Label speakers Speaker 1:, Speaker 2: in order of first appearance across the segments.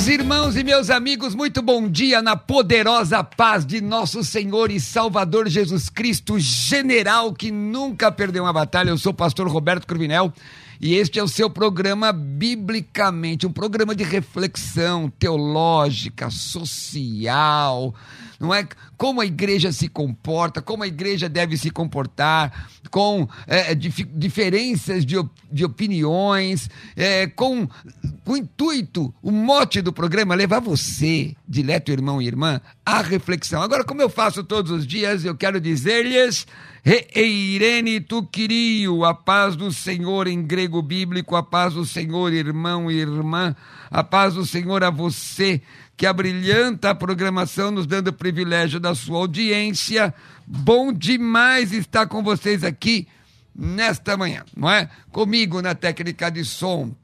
Speaker 1: Meus irmãos e meus amigos, muito bom dia na poderosa paz de nosso Senhor e Salvador Jesus Cristo, general que nunca perdeu uma batalha. Eu sou o pastor Roberto Cruvinel e este é o seu programa Biblicamente, um programa de reflexão teológica, social, não é? Como a igreja se comporta, como a igreja deve se comportar, com é, dif diferenças de, de opiniões, é, com o intuito, o mote do programa, levar você, dileto irmão e irmã, à reflexão. Agora, como eu faço todos os dias, eu quero dizer-lhes. Reirene tu querio, a paz do Senhor em grego bíblico, a paz do Senhor, irmão e irmã, a paz do Senhor a você que abrilhanta a programação, nos dando o privilégio da sua audiência. Bom demais estar com vocês aqui nesta manhã, não é? Comigo na técnica de som,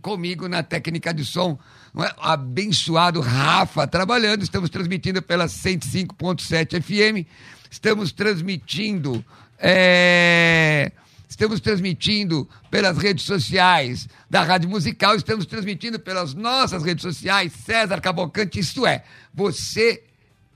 Speaker 1: comigo na técnica de som, não é? abençoado Rafa trabalhando. Estamos transmitindo pela 105.7 FM, estamos transmitindo. É Estamos transmitindo pelas redes sociais da Rádio Musical, estamos transmitindo pelas nossas redes sociais, César Cavalcante, isto é, você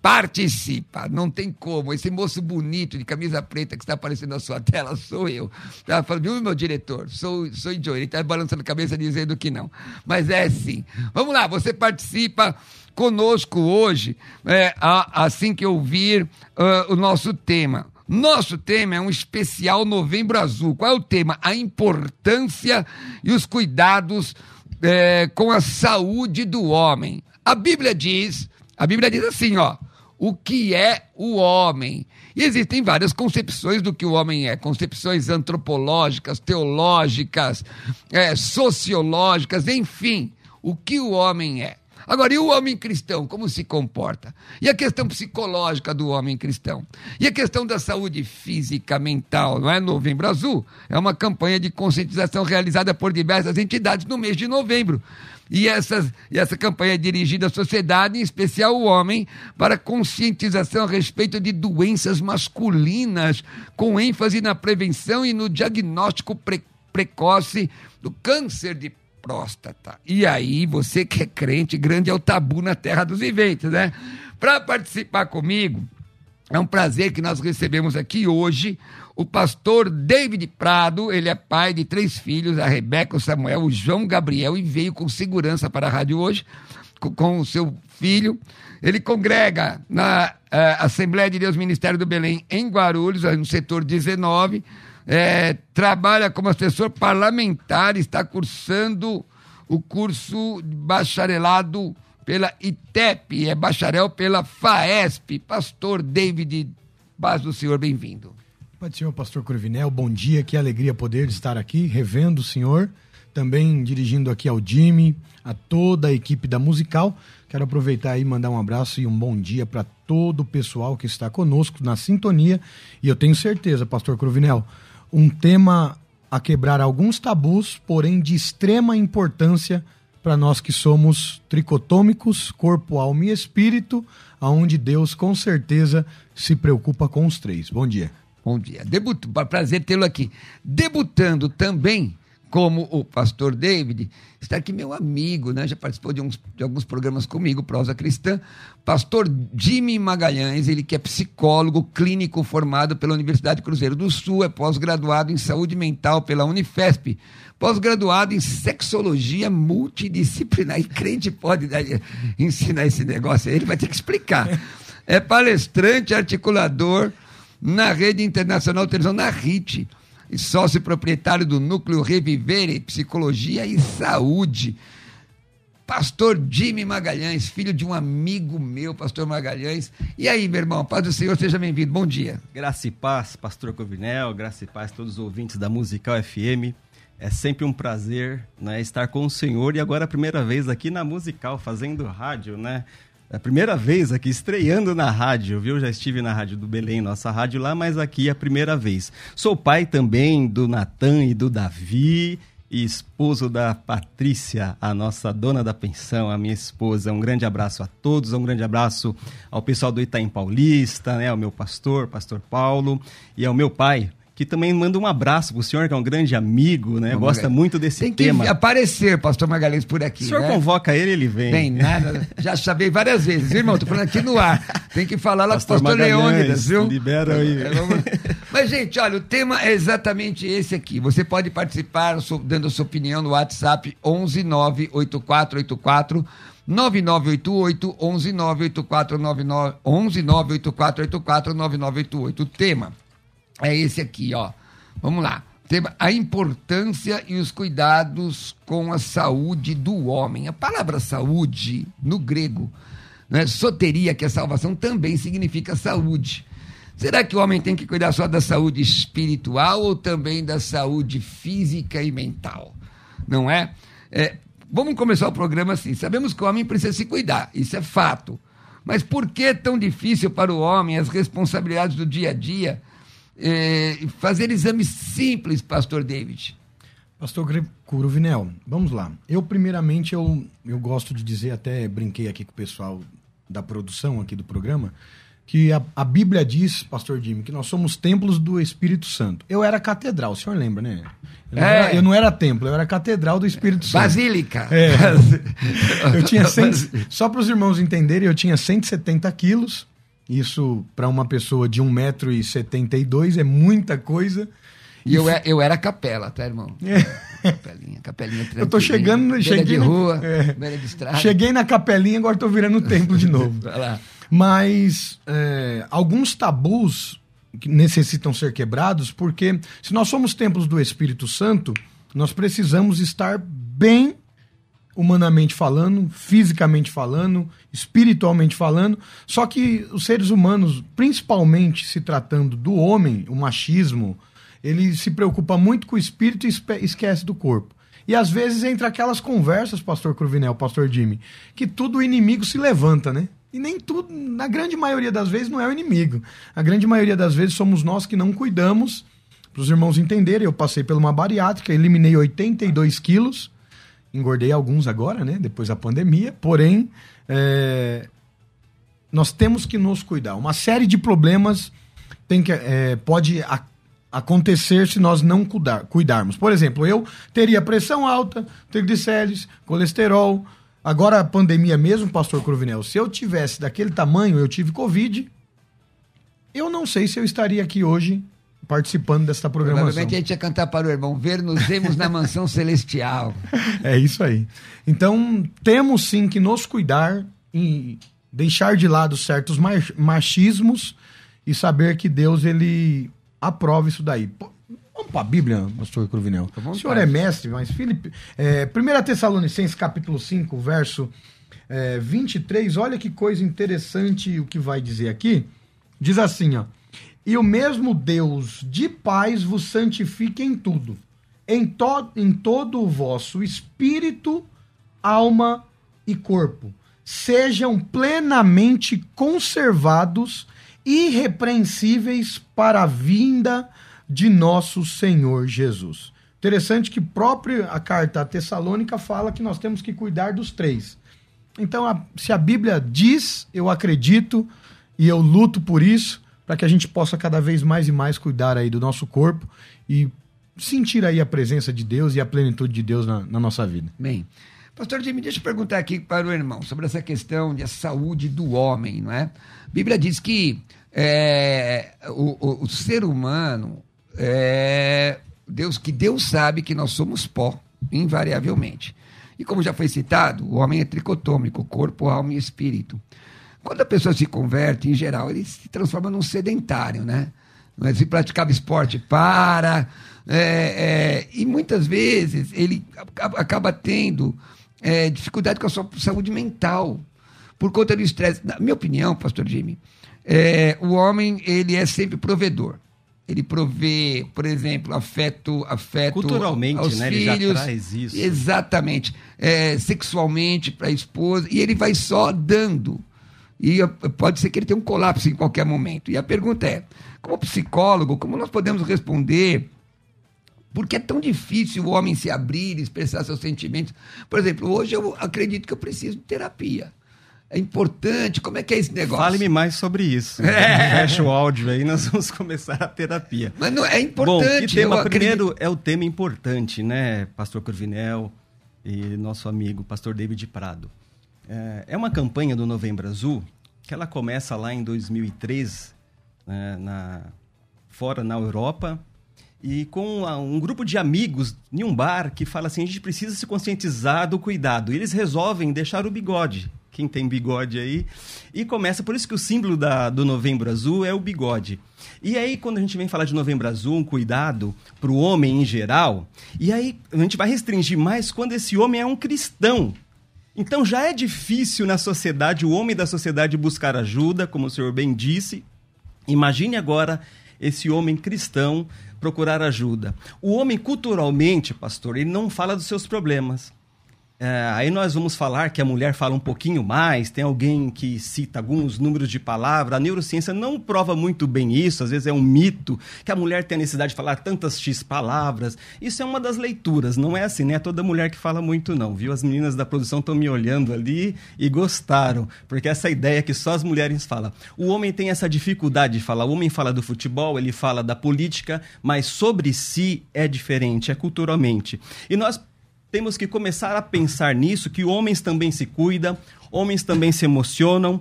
Speaker 1: participa, não tem como. Esse moço bonito de camisa preta que está aparecendo na sua tela sou eu. Estava falando, viu, meu diretor? Sou, sou Joe. Ele está balançando a cabeça dizendo que não. Mas é sim. Vamos lá, você participa conosco hoje, é, assim que ouvir uh, o nosso tema. Nosso tema é um especial Novembro Azul. Qual é o tema? A importância e os cuidados é, com a saúde do homem. A Bíblia diz, a Bíblia diz assim, ó, o que é o homem. E existem várias concepções do que o homem é, concepções antropológicas, teológicas, é, sociológicas, enfim, o que o homem é. Agora, e o homem cristão, como se comporta? E a questão psicológica do homem cristão? E a questão da saúde física, mental, não é? Novembro Azul é uma campanha de conscientização realizada por diversas entidades no mês de novembro. E, essas, e essa campanha é dirigida à sociedade, em especial ao homem, para conscientização a respeito de doenças masculinas, com ênfase na prevenção e no diagnóstico pre precoce do câncer de próstata. E aí, você que é crente, grande é o tabu na terra dos viventes, né? Para participar comigo, é um prazer que nós recebemos aqui hoje o pastor David Prado, ele é pai de três filhos, a Rebeca, o Samuel, o João Gabriel, e veio com segurança para a rádio hoje, com, com o seu filho. Ele congrega na uh, Assembleia de Deus Ministério do Belém, em Guarulhos, no setor 19, é, trabalha como assessor parlamentar, está cursando o curso de bacharelado pela ITEP, é bacharel pela FAESP. Pastor David, paz do Senhor, bem-vindo.
Speaker 2: Pai do Senhor, pastor Corvinel, bom dia, que alegria poder estar aqui, revendo o Senhor, também dirigindo aqui ao Jimmy, a toda a equipe da Musical. Quero aproveitar e mandar um abraço e um bom dia para todo o pessoal que está conosco na sintonia. E eu tenho certeza, pastor Corvinel, um tema a quebrar alguns tabus, porém de extrema importância para nós que somos tricotômicos, corpo, alma e espírito, aonde Deus com certeza se preocupa com os três. Bom dia.
Speaker 1: Bom dia. Debut... Prazer tê-lo aqui. Debutando também como o pastor David, está aqui meu amigo, né? já participou de, uns, de alguns programas comigo, Prosa Cristã, pastor Jimmy Magalhães, ele que é psicólogo clínico formado pela Universidade Cruzeiro do Sul, é pós-graduado em saúde mental pela Unifesp, pós-graduado em sexologia multidisciplinar, e crente pode ensinar esse negócio ele vai ter que explicar. É palestrante, articulador, na Rede Internacional Televisão, na RIT, e sócio proprietário do Núcleo Revivere Psicologia e Saúde. Pastor Jimmy Magalhães, filho de um amigo meu, pastor Magalhães. E aí, meu irmão, paz do Senhor, seja bem-vindo. Bom dia.
Speaker 3: Graça e paz, pastor Covinel, graça e paz a todos os ouvintes da Musical FM. É sempre um prazer né, estar com o Senhor e agora a primeira vez aqui na Musical, fazendo rádio, né? É a primeira vez aqui, estreando na rádio, viu? Já estive na rádio do Belém, nossa rádio lá, mas aqui é a primeira vez. Sou pai também do Natan e do Davi e esposo da Patrícia, a nossa dona da pensão, a minha esposa. Um grande abraço a todos, um grande abraço ao pessoal do Itaim Paulista, né, ao meu pastor, pastor Paulo, e ao meu pai, que também manda um abraço pro senhor, que é um grande amigo, né? Gosta Magalhães. muito desse
Speaker 1: Tem
Speaker 3: tema.
Speaker 1: Tem que aparecer, pastor Magalhães, por aqui.
Speaker 3: O senhor
Speaker 1: né?
Speaker 3: convoca ele, ele vem.
Speaker 1: Vem nada. Já chamei várias vezes, viu, irmão? Tô falando aqui no ar. Tem que falar lá pastor pro pastor Leônidas, viu?
Speaker 3: Libera aí.
Speaker 1: É, Mas, gente, olha, o tema é exatamente esse aqui. Você pode participar dando a sua opinião no WhatsApp 1198484 9988 11984 1198484 9988. O tema é esse aqui, ó. Vamos lá. Tema, a importância e os cuidados com a saúde do homem. A palavra saúde, no grego, né, soteria, que é salvação, também significa saúde. Será que o homem tem que cuidar só da saúde espiritual ou também da saúde física e mental? Não é? é vamos começar o programa assim. Sabemos que o homem precisa se cuidar, isso é fato. Mas por que é tão difícil para o homem as responsabilidades do dia a dia? É, fazer exames simples, pastor David?
Speaker 2: Pastor Curuvinel, vamos lá. Eu, primeiramente, eu, eu gosto de dizer, até brinquei aqui com o pessoal da produção aqui do programa, que a, a Bíblia diz, pastor Jimmy, que nós somos templos do Espírito Santo. Eu era catedral, o senhor lembra, né? Eu não, é. era, eu não era templo, eu era catedral do Espírito Santo.
Speaker 1: Basílica.
Speaker 2: É. eu tinha 100, só para os irmãos entenderem, eu tinha 170 quilos isso, para uma pessoa de 1,72m, é muita coisa.
Speaker 1: E eu, é, eu era capela, tá, irmão? É. Capelinha, capelinha
Speaker 2: Eu tô chegando, cheguei
Speaker 1: de rua, é, beira de estrada.
Speaker 2: Cheguei na capelinha, agora tô virando o templo de novo. Mas é, alguns tabus necessitam ser quebrados, porque se nós somos templos do Espírito Santo, nós precisamos estar bem humanamente falando, fisicamente falando, espiritualmente falando. Só que os seres humanos, principalmente se tratando do homem, o machismo, ele se preocupa muito com o espírito e esquece do corpo. E às vezes entra aquelas conversas, pastor Cruvinel, pastor Jimmy, que tudo o inimigo se levanta, né? E nem tudo, na grande maioria das vezes, não é o inimigo. A grande maioria das vezes somos nós que não cuidamos. Para os irmãos entenderem, eu passei por uma bariátrica, eliminei 82 quilos engordei alguns agora, né? Depois da pandemia. Porém, é, nós temos que nos cuidar. Uma série de problemas tem que, é, pode a, acontecer se nós não cuidar, cuidarmos. Por exemplo, eu teria pressão alta, triglicérides, colesterol. Agora a pandemia mesmo, pastor Cruvinel, se eu tivesse daquele tamanho, eu tive Covid, eu não sei se eu estaria aqui hoje participando dessa programação.
Speaker 1: Provavelmente a gente ia cantar para o irmão, ver nos vemos na mansão celestial.
Speaker 2: É isso aí. Então, temos sim que nos cuidar e deixar de lado certos machismos e saber que Deus, ele aprova isso daí. Vamos para a Bíblia, pastor Cruvinel. O senhor é mestre, mas Filipe, é, 1 Tessalonicenses capítulo 5, verso é, 23, olha que coisa interessante o que vai dizer aqui. Diz assim, ó. E o mesmo Deus de paz vos santifique em tudo, em, to em todo o vosso espírito, alma e corpo. Sejam plenamente conservados, irrepreensíveis para a vinda de nosso Senhor Jesus. Interessante que própria a carta a Tessalônica fala que nós temos que cuidar dos três. Então, a, se a Bíblia diz, eu acredito e eu luto por isso, para que a gente possa cada vez mais e mais cuidar aí do nosso corpo e sentir aí a presença de Deus e a plenitude de Deus na, na nossa vida.
Speaker 1: Bem, pastor Jimmy, deixa eu perguntar aqui para o irmão sobre essa questão de saúde do homem, não é? A Bíblia diz que é, o, o, o, ser humano, é, Deus que Deus sabe que nós somos pó, invariavelmente. E como já foi citado, o homem é tricotômico, corpo, alma e espírito. Quando a pessoa se converte, em geral, ele se transforma num sedentário, né? É? Se praticava esporte, para. É, é, e muitas vezes ele acaba tendo é, dificuldade com a sua saúde mental por conta do estresse. Na minha opinião, pastor Jimmy, é, o homem ele é sempre provedor. Ele provê, por exemplo, afeto, afeto
Speaker 3: culturalmente,
Speaker 1: aos
Speaker 3: né?
Speaker 1: filhos,
Speaker 3: ele já traz isso.
Speaker 1: Exatamente, é, sexualmente para a esposa e ele vai só dando. E pode ser que ele tenha um colapso em qualquer momento. E a pergunta é: como psicólogo, como nós podemos responder? Por que é tão difícil o homem se abrir, expressar seus sentimentos? Por exemplo, hoje eu acredito que eu preciso de terapia é importante, como é que é esse negócio?
Speaker 3: Fale-me mais sobre isso. É. Fecha o áudio aí, nós vamos começar a terapia.
Speaker 1: Mas não, é importante.
Speaker 3: Bom, que tema? Primeiro é o tema importante, né, pastor Corvinel e nosso amigo pastor David Prado. É, é uma campanha do Novembro Azul que ela começa lá em 2003, né, na, fora na Europa, e com um grupo de amigos em um bar que fala assim: a gente precisa se conscientizar do cuidado. E eles resolvem deixar o bigode quem tem bigode aí. E começa, por isso que o símbolo da, do Novembro Azul é o bigode. E aí, quando a gente vem falar de Novembro Azul, um cuidado para o homem em geral, e aí a gente vai restringir mais quando esse homem é um cristão. Então já é difícil na sociedade, o homem da sociedade buscar ajuda, como o senhor bem disse. Imagine agora esse homem cristão procurar ajuda. O homem culturalmente, pastor, ele não fala dos seus problemas. É, aí nós vamos falar que a mulher fala um pouquinho mais, tem alguém que cita alguns números de palavra. A neurociência não prova muito bem isso, às vezes é um mito que a mulher tem a necessidade de falar tantas X palavras. Isso é uma das leituras, não é assim, né? É toda mulher que fala muito, não, viu? As meninas da produção estão me olhando ali e gostaram, porque essa ideia que só as mulheres falam. O homem tem essa dificuldade de falar. O homem fala do futebol, ele fala da política, mas sobre si é diferente, é culturalmente. E nós temos que começar a pensar nisso, que homens também se cuidam, homens também se emocionam,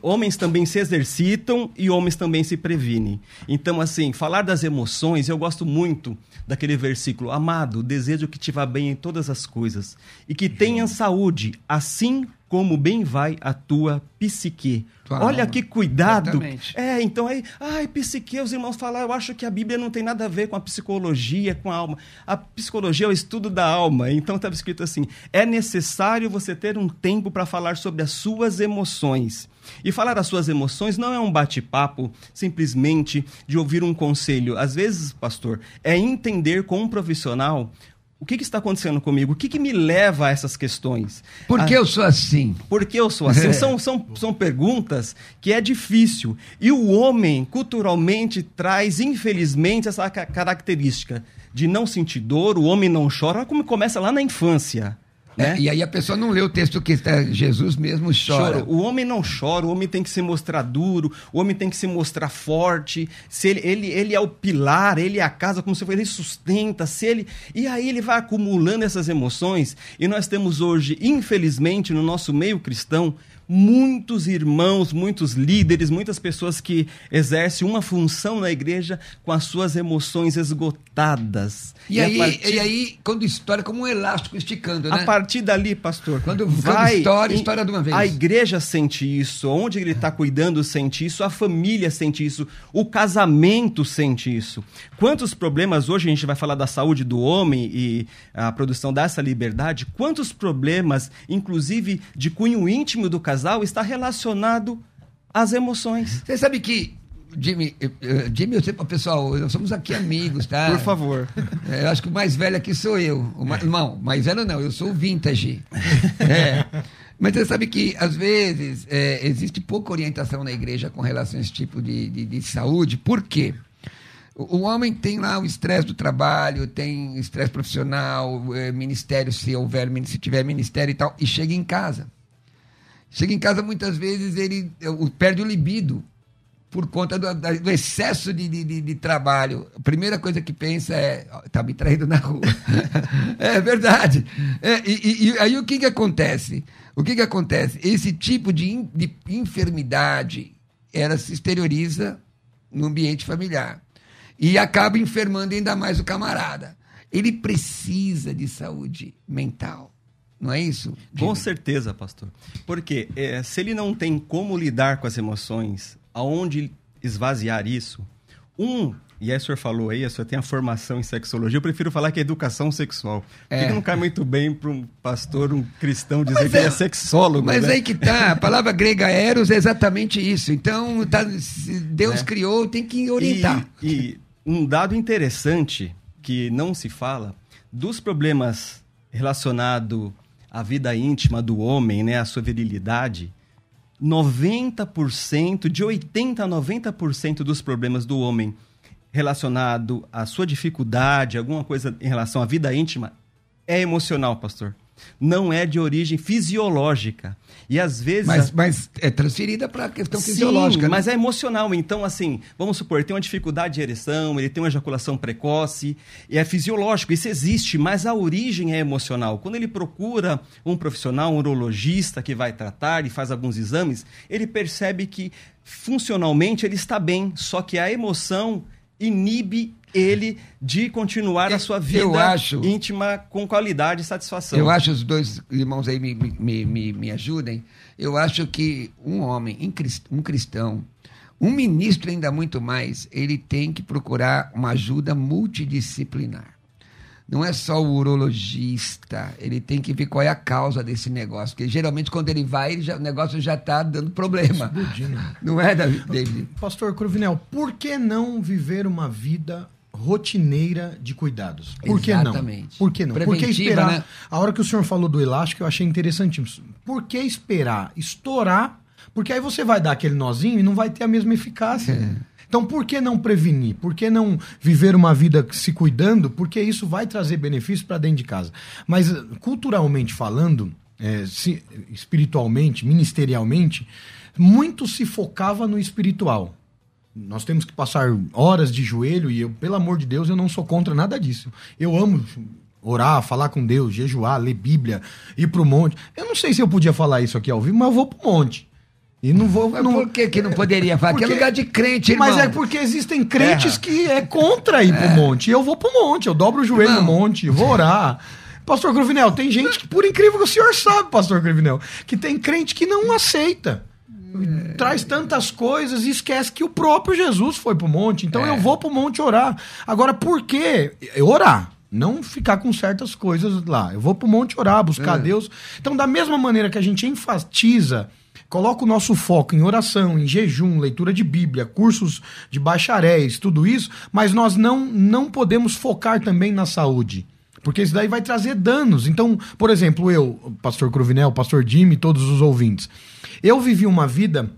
Speaker 3: homens também se exercitam e homens também se previnem. Então, assim, falar das emoções, eu gosto muito daquele versículo: Amado, desejo que te vá bem em todas as coisas e que tenhas saúde, assim como bem vai a tua psique. Tua Olha alma. que cuidado. Exatamente. É, então aí, ai, psique, os irmãos falam, eu acho que a Bíblia não tem nada a ver com a psicologia, com a alma. A psicologia é o estudo da alma. Então estava escrito assim: é necessário você ter um tempo para falar sobre as suas emoções. E falar das suas emoções não é um bate-papo simplesmente de ouvir um conselho. Às vezes, pastor, é entender com um profissional o que, que, está acontecendo comigo? O que, que, me leva a essas questões?
Speaker 1: Por que ah, eu sou assim?
Speaker 3: Por que eu sou assim? É. São, são, são perguntas que é difícil. E o homem, culturalmente, traz, infelizmente, essa característica de não sentir dor, o homem não chora. Olha como começa lá na infância. Né?
Speaker 1: É, e aí a pessoa não lê o texto que está, Jesus mesmo chora. chora.
Speaker 3: O homem não chora, o homem tem que se mostrar duro, o homem tem que se mostrar forte. Se ele, ele, ele é o pilar, ele é a casa, como se fosse, ele sustenta. Se ele e aí ele vai acumulando essas emoções. E nós temos hoje, infelizmente, no nosso meio cristão, muitos irmãos, muitos líderes, muitas pessoas que exercem uma função na igreja com as suas emoções esgotadas.
Speaker 1: E, e aí, partir... e aí, quando estoura, como um elástico esticando, né?
Speaker 3: A partir dali, pastor,
Speaker 1: quando, vai, quando estoura, de uma vez.
Speaker 3: A igreja sente isso, onde ele está cuidando sente isso, a família sente isso, o casamento sente isso. Quantos problemas, hoje a gente vai falar da saúde do homem e a produção dessa liberdade, quantos problemas, inclusive de cunho íntimo do casal, casal está relacionado às emoções.
Speaker 1: Você sabe que Jimmy, Jimmy, eu sei, pessoal, nós somos aqui amigos, tá?
Speaker 3: Por favor.
Speaker 1: É, eu acho que o mais velho aqui sou eu. O mais, não, mais velho não, eu sou o vintage. É. Mas você sabe que, às vezes, é, existe pouca orientação na igreja com relação a esse tipo de, de, de saúde. Por quê? O, o homem tem lá o estresse do trabalho, tem estresse profissional, é, ministério, se houver, se tiver ministério e tal, e chega em casa. Chega em casa, muitas vezes, ele perde o libido por conta do, do excesso de, de, de, trabalho. A primeira coisa que pensa é, está me traindo na rua. é verdade. É, e, e, aí o que, que acontece? O que, que acontece? Esse tipo de, de enfermidade, ela se exterioriza no ambiente familiar. E acaba enfermando ainda mais o camarada. Ele precisa de saúde mental. Não é isso?
Speaker 3: Com certeza, pastor. Porque é, se ele não tem como lidar com as emoções, aonde esvaziar isso, Um, e aí o senhor falou aí, o senhor tem a formação em sexologia, eu prefiro falar que é educação sexual. É. Porque não cai muito bem para um pastor, um cristão, dizer mas que é, ele é sexólogo.
Speaker 1: Mas
Speaker 3: né?
Speaker 1: aí que tá, a palavra grega eros é exatamente isso. Então, tá, Deus é. criou, tem que orientar.
Speaker 3: E, e um dado interessante que não se fala, dos problemas relacionados à vida íntima do homem, né, à sua virilidade, 90%, de 80% a 90% dos problemas do homem relacionado à sua dificuldade, alguma coisa em relação à vida íntima, é emocional, pastor não é de origem fisiológica. E às vezes.
Speaker 1: Mas, mas é transferida para a questão Sim, fisiológica.
Speaker 3: Né? Mas é emocional. Então, assim, vamos supor, ele tem uma dificuldade de ereção, ele tem uma ejaculação precoce, e é fisiológico, isso existe, mas a origem é emocional. Quando ele procura um profissional, um urologista que vai tratar e faz alguns exames, ele percebe que funcionalmente ele está bem, só que a emoção inibe ele de continuar a sua vida acho, íntima com qualidade e satisfação.
Speaker 1: Eu acho, os dois irmãos aí me, me, me, me ajudem, eu acho que um homem, um cristão, um ministro ainda muito mais, ele tem que procurar uma ajuda multidisciplinar. Não é só o urologista, ele tem que ver qual é a causa desse negócio. Porque geralmente quando ele vai, ele já, o negócio já está dando problema. Explodindo. Não é, David?
Speaker 2: Pastor Cruvinel, por que não viver uma vida rotineira de cuidados. Por que Exatamente. não? Por que não? Por que esperar? Né? A hora que o senhor falou do elástico, eu achei interessantíssimo. Por que esperar estourar? Porque aí você vai dar aquele nozinho e não vai ter a mesma eficácia. É. Então, por que não prevenir? Por que não viver uma vida se cuidando? Porque isso vai trazer benefícios para dentro de casa. Mas, culturalmente falando, é, se, espiritualmente, ministerialmente, muito se focava no espiritual. Nós temos que passar horas de joelho e eu, pelo amor de Deus, eu não sou contra nada disso. Eu amo orar, falar com Deus, jejuar, ler Bíblia, ir pro monte. Eu não sei se eu podia falar isso aqui ao vivo, mas eu vou pro monte. E não vou.
Speaker 1: Não... Por que, que não poderia falar? Porque... é lugar de crente, irmão.
Speaker 2: Mas é porque existem crentes que é contra ir é. pro monte. E eu vou pro monte, eu dobro o joelho não. no monte, vou orar. Pastor Cruvinel, tem gente que, por incrível que o senhor sabe, Pastor Cruvinel, que tem crente que não aceita é. traz tantas coisas e esquece que o próprio Jesus foi pro monte. Então é. eu vou pro monte orar. Agora, por quê? Orar. Não ficar com certas coisas lá. Eu vou pro monte orar, buscar é. Deus. Então, da mesma maneira que a gente enfatiza, coloca o nosso foco em oração, em jejum, leitura de Bíblia, cursos de bacharéis, tudo isso, mas nós não, não podemos focar também na saúde. Porque isso daí vai trazer danos. Então, por exemplo, eu, pastor Cruvinel, pastor Jimmy, todos os ouvintes, eu vivi uma vida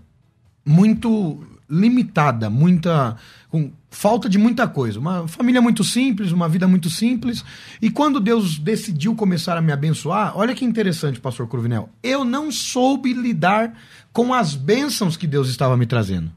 Speaker 2: muito limitada, muita com falta de muita coisa, uma família muito simples, uma vida muito simples. E quando Deus decidiu começar a me abençoar, olha que interessante, pastor Cruvinel, eu não soube lidar com as bênçãos que Deus estava me trazendo.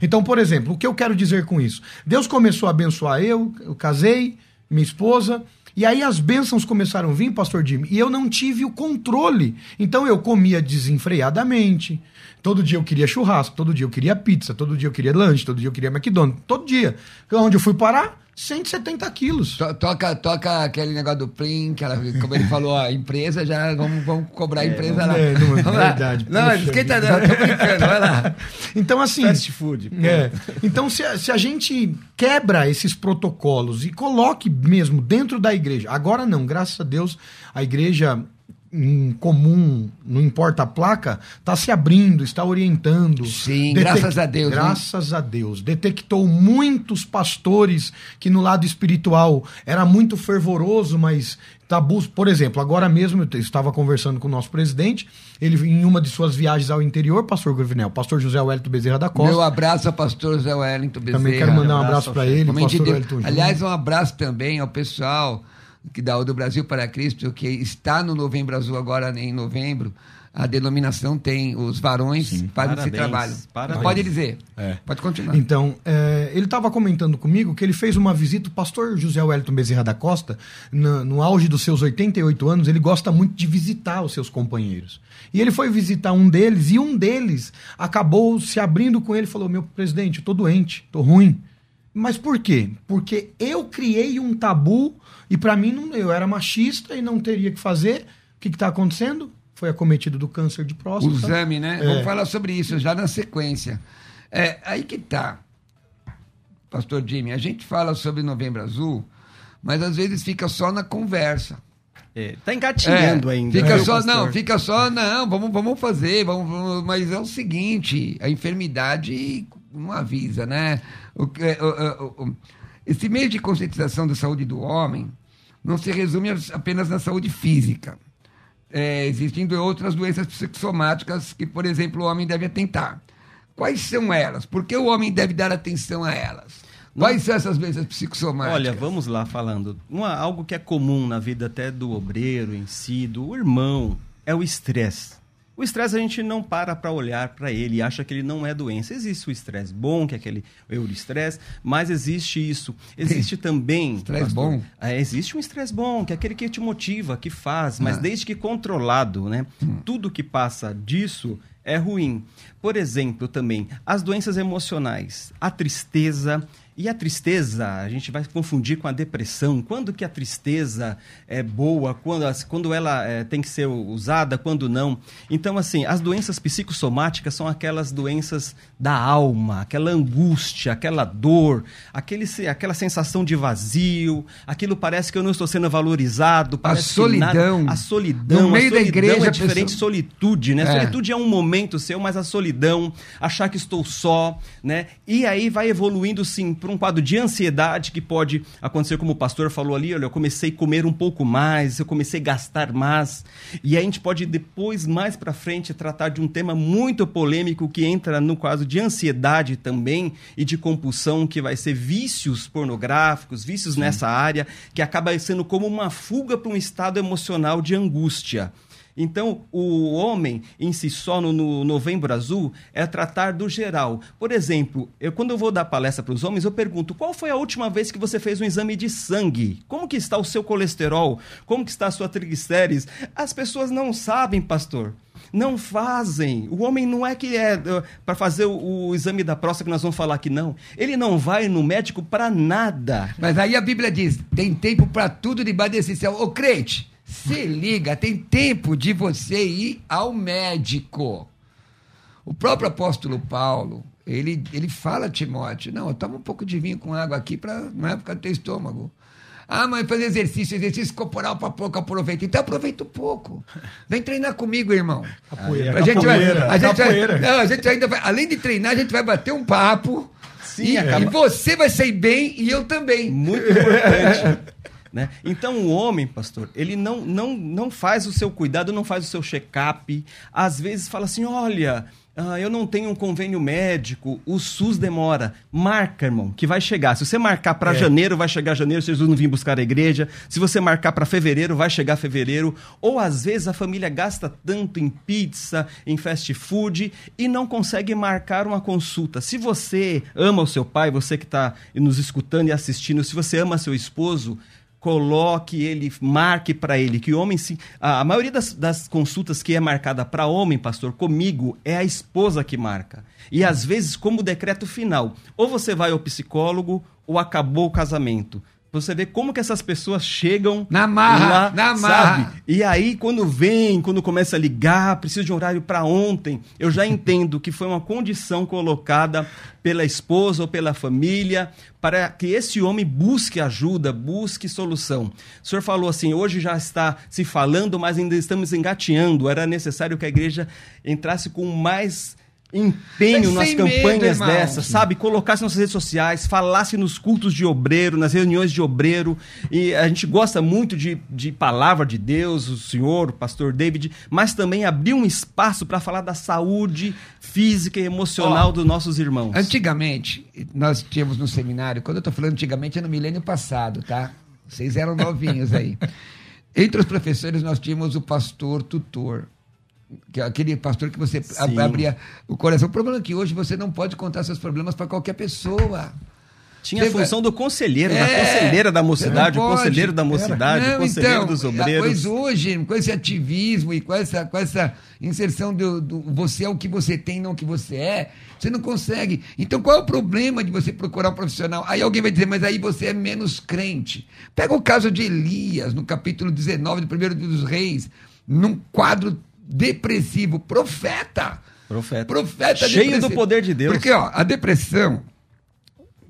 Speaker 2: Então, por exemplo, o que eu quero dizer com isso? Deus começou a abençoar eu, eu casei, minha esposa, e aí as bênçãos começaram a vir, pastor Jimmy, e eu não tive o controle. Então eu comia desenfreadamente. Todo dia eu queria churrasco, todo dia eu queria pizza, todo dia eu queria lanche, todo dia eu queria McDonald's, todo dia. Onde eu fui parar? 170 quilos.
Speaker 1: Toca, toca aquele negócio do Plim, que ela, como ele falou, a empresa já, vamos, vamos cobrar a é, empresa é, lá. É, não, é verdade. Não, esquenta não, tô brincando, vai lá.
Speaker 2: Então, assim...
Speaker 3: Fast food.
Speaker 2: É, então, se a, se a gente quebra esses protocolos e coloque mesmo dentro da igreja, agora não, graças a Deus, a igreja em comum, não importa a placa, está se abrindo, está orientando.
Speaker 1: Sim, detec... graças a Deus.
Speaker 2: Graças a Deus. Detectou muitos pastores que no lado espiritual era muito fervoroso, mas tabus. Por exemplo, agora mesmo eu estava conversando com o nosso presidente, ele em uma de suas viagens ao interior, pastor Gruvinel, pastor José Wellington Bezerra da Costa.
Speaker 1: Meu abraço ao pastor José Wellington Bezerra.
Speaker 2: Também quero mandar um abraço, abraço para ele, pastor
Speaker 1: Wellington Aliás, um abraço também ao pessoal que dá o do Brasil para Cristo, que está no Novembro Azul agora em novembro, a denominação tem os varões Sim, fazem parabéns, esse trabalho. Parabéns. Pode dizer. É. Pode continuar.
Speaker 2: Então, é, ele estava comentando comigo que ele fez uma visita, o pastor José Wellington Bezerra da Costa, no, no, auge dos seus 88 anos, ele gosta muito de visitar os seus companheiros. E ele foi visitar um deles, e um deles acabou se abrindo com ele e falou: Meu presidente, eu tô doente, tô ruim. Mas por quê? Porque eu criei um tabu e para mim não, eu era machista e não teria que fazer. O que está acontecendo? Foi acometido do câncer de próstata.
Speaker 1: O exame, né? É. Vamos falar sobre isso já na sequência. É, aí que tá. pastor Jimmy, a gente fala sobre Novembro Azul, mas às vezes fica só na conversa.
Speaker 3: É, tá engatinhando
Speaker 1: É,
Speaker 3: ainda.
Speaker 1: Fica
Speaker 3: né,
Speaker 1: só,
Speaker 3: pastor?
Speaker 1: não, fica só, não, vamos, vamos fazer, vamos, vamos- mas é o seguinte, a enfermidade não avisa, né? O, que- é, o- o- esse meio de conscientização da saúde do homem não se resume apenas na saúde física. É, existem outras doenças psicossomáticas que, por exemplo, o homem deve atentar. Quais são elas? Por que o homem deve dar atenção a elas? Quais são essas doenças psicossomáticas?
Speaker 3: Olha, vamos lá falando. Uma, algo que é comum na vida até do obreiro em si, do irmão, é o estresse. O estresse a gente não para para olhar para ele e acha que ele não é doença. Existe o estresse bom, que é aquele euroestresse, mas existe isso. Existe também.
Speaker 1: Estresse bom?
Speaker 3: é, existe um estresse bom, que é aquele que te motiva, que faz, mas
Speaker 1: Ah.
Speaker 3: desde que controlado, né? Tudo que passa disso é ruim. Por exemplo, também, as doenças emocionais, a tristeza. E a tristeza, a gente vai confundir com a depressão. Quando que a tristeza é boa, quando, quando ela é, tem que ser usada, quando não. Então, assim, as doenças psicossomáticas são aquelas doenças da alma, aquela angústia, aquela dor, aquele, aquela sensação de vazio, aquilo parece que eu não estou sendo valorizado. parece que
Speaker 1: solidão.
Speaker 3: a solidão.
Speaker 1: No meio
Speaker 3: a
Speaker 1: da
Speaker 3: solidão
Speaker 1: igreja,
Speaker 3: é
Speaker 1: a
Speaker 3: diferente
Speaker 1: pessoa-
Speaker 3: solitude, né?
Speaker 1: É.
Speaker 3: Solitude é um momento seu, mas a solidão, achar que estou só, né? E aí vai evoluindo, sim, para um quadro de ansiedade que pode acontecer, como o pastor falou ali, olha, eu comecei a comer um pouco mais, eu comecei a gastar mais. E a gente pode depois, mais para frente, tratar de um tema muito polêmico que entra no caso de ansiedade também e de compulsão, que vai ser vícios pornográficos, vícios nessa área, que acaba sendo como uma fuga para um estado emocional de angústia. Então, o homem em si só no, no Novembro Azul é tratar do geral. Por exemplo, eu, quando eu vou dar palestra para os homens, eu pergunto: qual foi a última vez que você fez um exame de sangue? Como que está o seu colesterol? Como que está a sua triglicérides? As pessoas não sabem, pastor. Não fazem. O homem não é que é para fazer o, o exame da próstata que nós vamos falar que não. Ele não vai no médico para nada.
Speaker 1: Mas aí a Bíblia diz: tem tempo para tudo debaixo desse céu. Ô crente, se liga, tem tempo de você ir ao médico. O próprio apóstolo Paulo, ele, ele fala a Timóteo: não, toma um pouco de vinho com água aqui para não é ficar no teu estômago. Ah, mas fazer exercício, exercício corporal para pouco aproveita. Então aproveita um pouco. Vem treinar comigo, irmão.
Speaker 2: Capoeira.
Speaker 1: A gente vai,
Speaker 2: Capoeira,
Speaker 1: a gente vai,
Speaker 2: capoeira.
Speaker 1: não, a gente ainda vai, além de treinar, a gente vai bater um papo.
Speaker 3: Sim,
Speaker 1: e,
Speaker 3: acaba-
Speaker 1: e você vai sair bem e eu também.
Speaker 3: Muito importante. né? Então, o homem, pastor, ele não, não, não faz o seu cuidado, não faz o seu check-up. Às vezes fala assim: olha, ah, eu não tenho um convênio médico, o SUS demora. Marca, irmão, que vai chegar. Se você marcar para janeiro, vai chegar janeiro, se Jesus não vir buscar a igreja. Se você marcar para fevereiro, vai chegar fevereiro. Ou às vezes a família gasta tanto em pizza, em fast food e não consegue marcar uma consulta. Se você ama o seu pai, você que está nos escutando e assistindo, se você ama seu esposo, coloque ele, marque para ele, que homem se. A, a maioria das, das consultas que é marcada para homem, pastor, comigo, é a esposa que marca. E às vezes, como decreto final, ou você vai ao psicólogo ou acabou o casamento. Você vê como que essas pessoas chegam
Speaker 1: Na marra,
Speaker 3: lá,
Speaker 1: na marra.
Speaker 3: sabe? E aí, quando vem, quando começa a ligar, preciso de um horário para ontem, eu já entendo que foi uma condição colocada pela esposa ou pela família para que esse homem busque ajuda, busque solução. O senhor falou assim, hoje já está se falando, mas ainda estamos engateando. Era necessário que a igreja entrasse com mais empenho nas campanhas
Speaker 1: medo,
Speaker 3: dessas, sabe? Colocasse nas redes sociais, falasse nos cultos de obreiro, nas reuniões de obreiro. E a gente gosta muito de, de palavra de Deus, o senhor, o pastor David, mas também abrir um espaço para falar da saúde física e emocional
Speaker 1: Ó,
Speaker 3: dos nossos irmãos.
Speaker 1: Antigamente, nós tínhamos no seminário, quando eu estou falando antigamente, é no milênio passado, tá? Vocês eram novinhos aí. Entre os professores, nós tínhamos o pastor tutor. Que é aquele pastor que você
Speaker 3: Sim.
Speaker 1: abria o coração. O problema é que hoje você não pode contar seus problemas para qualquer pessoa.
Speaker 3: Tinha a função do conselheiro, da
Speaker 1: É,
Speaker 3: conselheira da mocidade, o conselheiro da mocidade,
Speaker 1: Não,
Speaker 3: o conselheiro
Speaker 1: então,
Speaker 3: dos
Speaker 1: Pois
Speaker 3: obreiros.
Speaker 1: hoje, com esse ativismo e com essa, com essa inserção do, do você é o que você tem, não o que você é, você não consegue. Então, qual é o problema de você procurar um profissional? Aí alguém vai dizer, mas aí você é menos crente. Pega o caso de Elias, no capítulo 19 do primeiro dos reis, num quadro depressivo, profeta.
Speaker 3: Profeta.
Speaker 1: Profeta
Speaker 3: Cheio
Speaker 1: depressivo.
Speaker 3: do poder de Deus.
Speaker 1: Porque, ó, a depressão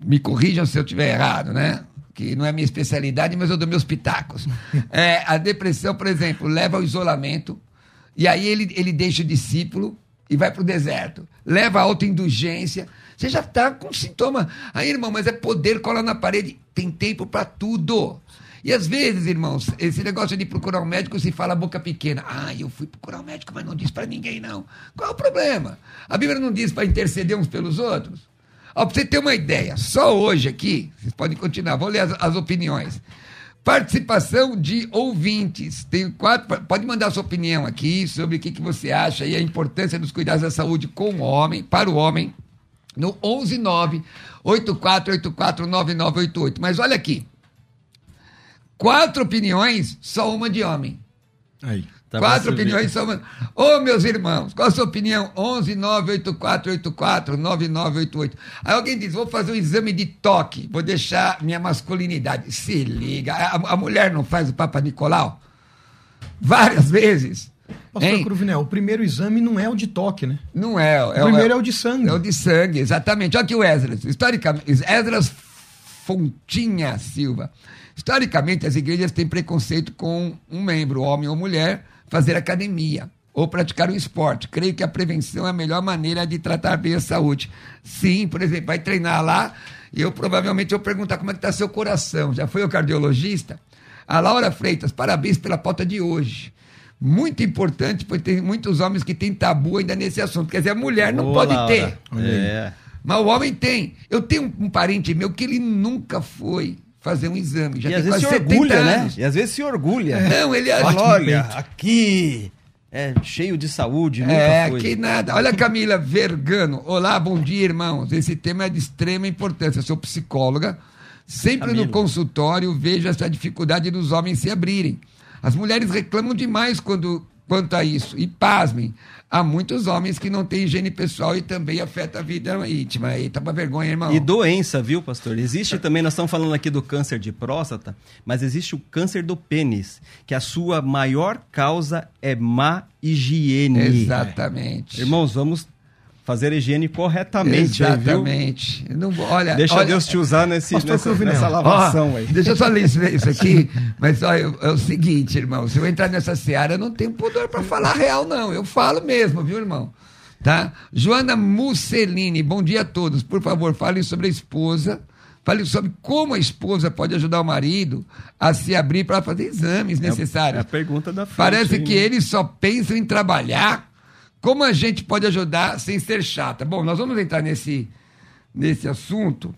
Speaker 1: me corrijam se eu estiver errado, né? Que não é minha especialidade, mas eu dou meus pitacos. É, a depressão, por exemplo, leva ao isolamento, e aí ele, ele deixa o discípulo e vai para o deserto. Leva a autoindulgência. Você já está com sintoma. Aí, irmão, mas é poder colar na parede. Tem tempo para tudo. E às vezes, irmãos, esse negócio de procurar um médico se fala boca pequena. Ah, eu fui procurar um médico, mas não disse para ninguém, não. Qual é o problema? A Bíblia não diz para interceder uns pelos outros? Ó, para você ter uma ideia, só hoje aqui, vocês podem continuar, vou ler as, as opiniões. Participação de ouvintes. Tem quatro. Pode mandar sua opinião aqui sobre o que, que você acha e a importância dos cuidados da saúde com o homem, para o homem, no 119 8484 9988. Mas olha aqui. Quatro opiniões, só uma de homem.
Speaker 2: Aí.
Speaker 1: Tá Quatro opiniões são. Ô, oh, meus irmãos, qual a sua opinião? 11 98484 9988. Aí alguém diz: vou fazer um exame de toque, vou deixar minha masculinidade. Se liga. A, a mulher não faz o Papa Nicolau? Várias vezes.
Speaker 2: Pastor hein? Cruvinel, o primeiro exame não é o de toque, né?
Speaker 1: Não é.
Speaker 2: O é primeiro é, é, o de sangue.
Speaker 1: É o de sangue, exatamente. Olha aqui o Esdras. Historicamente, Esdras Fontinha Silva. Historicamente, as igrejas têm preconceito com um membro, homem ou mulher, fazer academia ou praticar um esporte. Creio que a prevenção é a melhor maneira de tratar bem a saúde. Sim, por exemplo, vai treinar lá e eu provavelmente vou perguntar como é que está seu coração. Já foi o cardiologista? A Laura Freitas, parabéns pela pauta de hoje. Muito importante, porque tem muitos homens que têm tabu ainda nesse assunto. Quer dizer, a mulher não Boa, pode Laura. ter. É. Mas o homem tem. Eu tenho um parente meu que ele nunca foi fazer um exame. Já
Speaker 3: e
Speaker 1: às
Speaker 3: vezes se orgulha, né? E às vezes se orgulha.
Speaker 1: Não, ele
Speaker 3: é. olha, aqui é cheio de saúde, nunca
Speaker 1: é,
Speaker 3: foi.
Speaker 1: que nada. Olha Camila Vergano. Olá, bom dia, irmãos. Esse tema é de extrema importância. Eu sou psicóloga. Sempre Camilo. no consultório vejo essa dificuldade dos homens se abrirem. As mulheres reclamam demais quando, quanto a isso. E pasmem, há muitos homens que não têm higiene pessoal e também afeta a vida íntima. Eita, uma vergonha, irmão.
Speaker 3: E doença, viu, pastor? Existe também, nós estamos falando aqui do câncer de próstata, mas existe o câncer do pênis, que a sua maior causa é má higiene.
Speaker 1: Exatamente.
Speaker 3: Irmãos, vamos fazer a higiene corretamente.
Speaker 1: Exatamente.
Speaker 3: Aí,
Speaker 1: não, olha,
Speaker 3: deixa
Speaker 1: olha,
Speaker 3: Deus te usar nesse, nessa, nessa lavação
Speaker 1: aí. Deixa eu só ler isso, isso aqui. Mas ó, é, é o seguinte, irmão. Se eu entrar nessa seara, eu não tenho pudor para falar real, não. Eu falo mesmo, viu, irmão? Tá? Joana Mussolini, bom dia a todos. Por favor, falem sobre a esposa. Fale sobre como a esposa pode ajudar o marido a se abrir para fazer exames necessários. É
Speaker 3: a pergunta da frente,
Speaker 1: Parece aí, que né? eles só pensam em trabalhar como a gente pode ajudar sem ser chata? Bom, nós vamos entrar nesse, nesse assunto.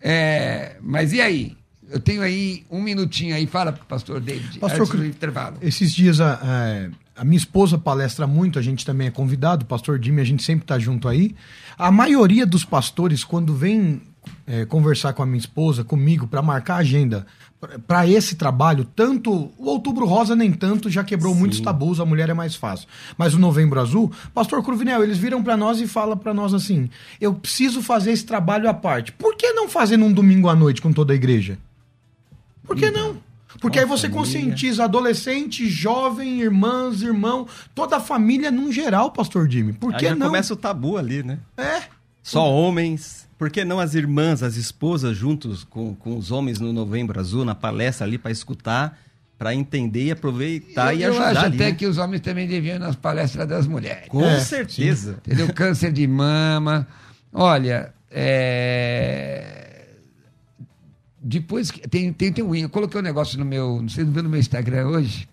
Speaker 1: É, mas e aí? Eu tenho aí um minutinho aí. Fala, pastor David.
Speaker 2: Pastor, antes do intervalo. Esses dias a, a, a, minha esposa palestra muito, a gente também é convidado, pastor Jimmy, a gente sempre está junto aí. A maioria dos pastores, quando vem é, conversar com a minha esposa, comigo, para marcar a agenda para esse trabalho, tanto o Outubro Rosa nem tanto, já quebrou Sim. muitos tabus, a mulher é mais fácil. Mas o Novembro Azul, Pastor Cruvinel, eles viram para nós e falam para nós assim: "Eu preciso fazer esse trabalho à parte. Por que não fazer num domingo à noite com toda a igreja? Por que não? Porque aí você conscientiza adolescente, jovem, irmãs, irmão, toda a família num geral, pastor Jimmy. Por que
Speaker 3: aí
Speaker 2: não?
Speaker 3: começa o tabu ali, né?
Speaker 2: É.
Speaker 3: Só homens. Por que não as irmãs, as esposas, juntos com, com os homens no Novembro Azul, na palestra ali para escutar, para entender e aproveitar eu, e ajudar? Eu acho
Speaker 1: ali, até né? que os homens também deviam ir nas palestras das mulheres.
Speaker 3: Com é, certeza.
Speaker 1: Sim. Entendeu? Câncer de mama. Olha, é... depois que. Tem, tem, tem um. Eu coloquei um negócio no meu. Não sei se viu no meu Instagram hoje.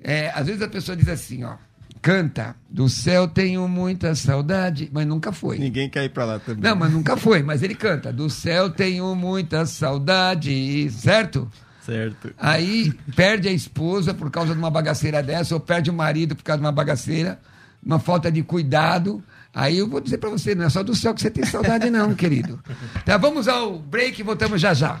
Speaker 1: É, às vezes a pessoa diz assim, ó canta. Do céu tenho muita saudade, mas nunca foi.
Speaker 3: Ninguém quer ir para lá também.
Speaker 1: Não, mas nunca foi, mas ele canta. Do céu tenho muita saudade, certo?
Speaker 3: Certo.
Speaker 1: Aí perde a esposa por causa de uma bagaceira dessa, ou perde o marido por causa de uma bagaceira, uma falta de cuidado. Aí eu vou dizer para você, não é só do céu que você tem saudade, não, querido. Tá, vamos ao break e voltamos já já.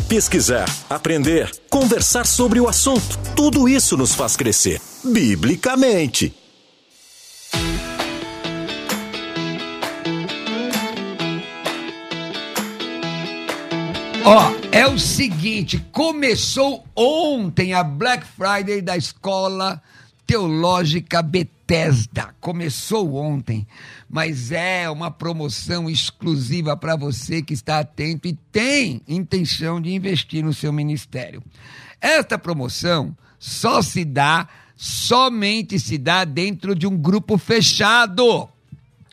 Speaker 4: pesquisar, aprender, conversar sobre o assunto. Tudo isso nos faz crescer, biblicamente.
Speaker 1: Ó, é o seguinte, começou ontem a Black Friday da Escola Teológica Bethesda. Começou ontem, mas é uma promoção exclusiva para você que está atento e tem intenção de investir no seu ministério. Esta promoção só se dá, somente se dá dentro de um grupo fechado.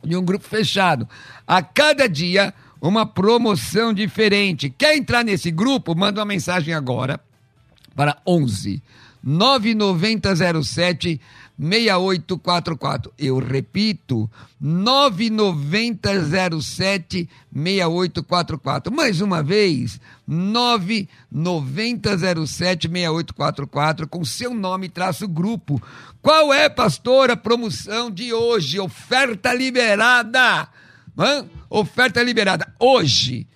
Speaker 1: De um grupo fechado. A cada dia uma promoção diferente. Quer entrar nesse grupo? Manda uma mensagem agora para 11 9907 6844. Eu repito, 9907 6844. Mais uma vez, 9907 6844 com seu nome traço grupo. Qual é, pastor, a promoção de hoje? Oferta liberada. Hã? Oferta liberada. Hoje,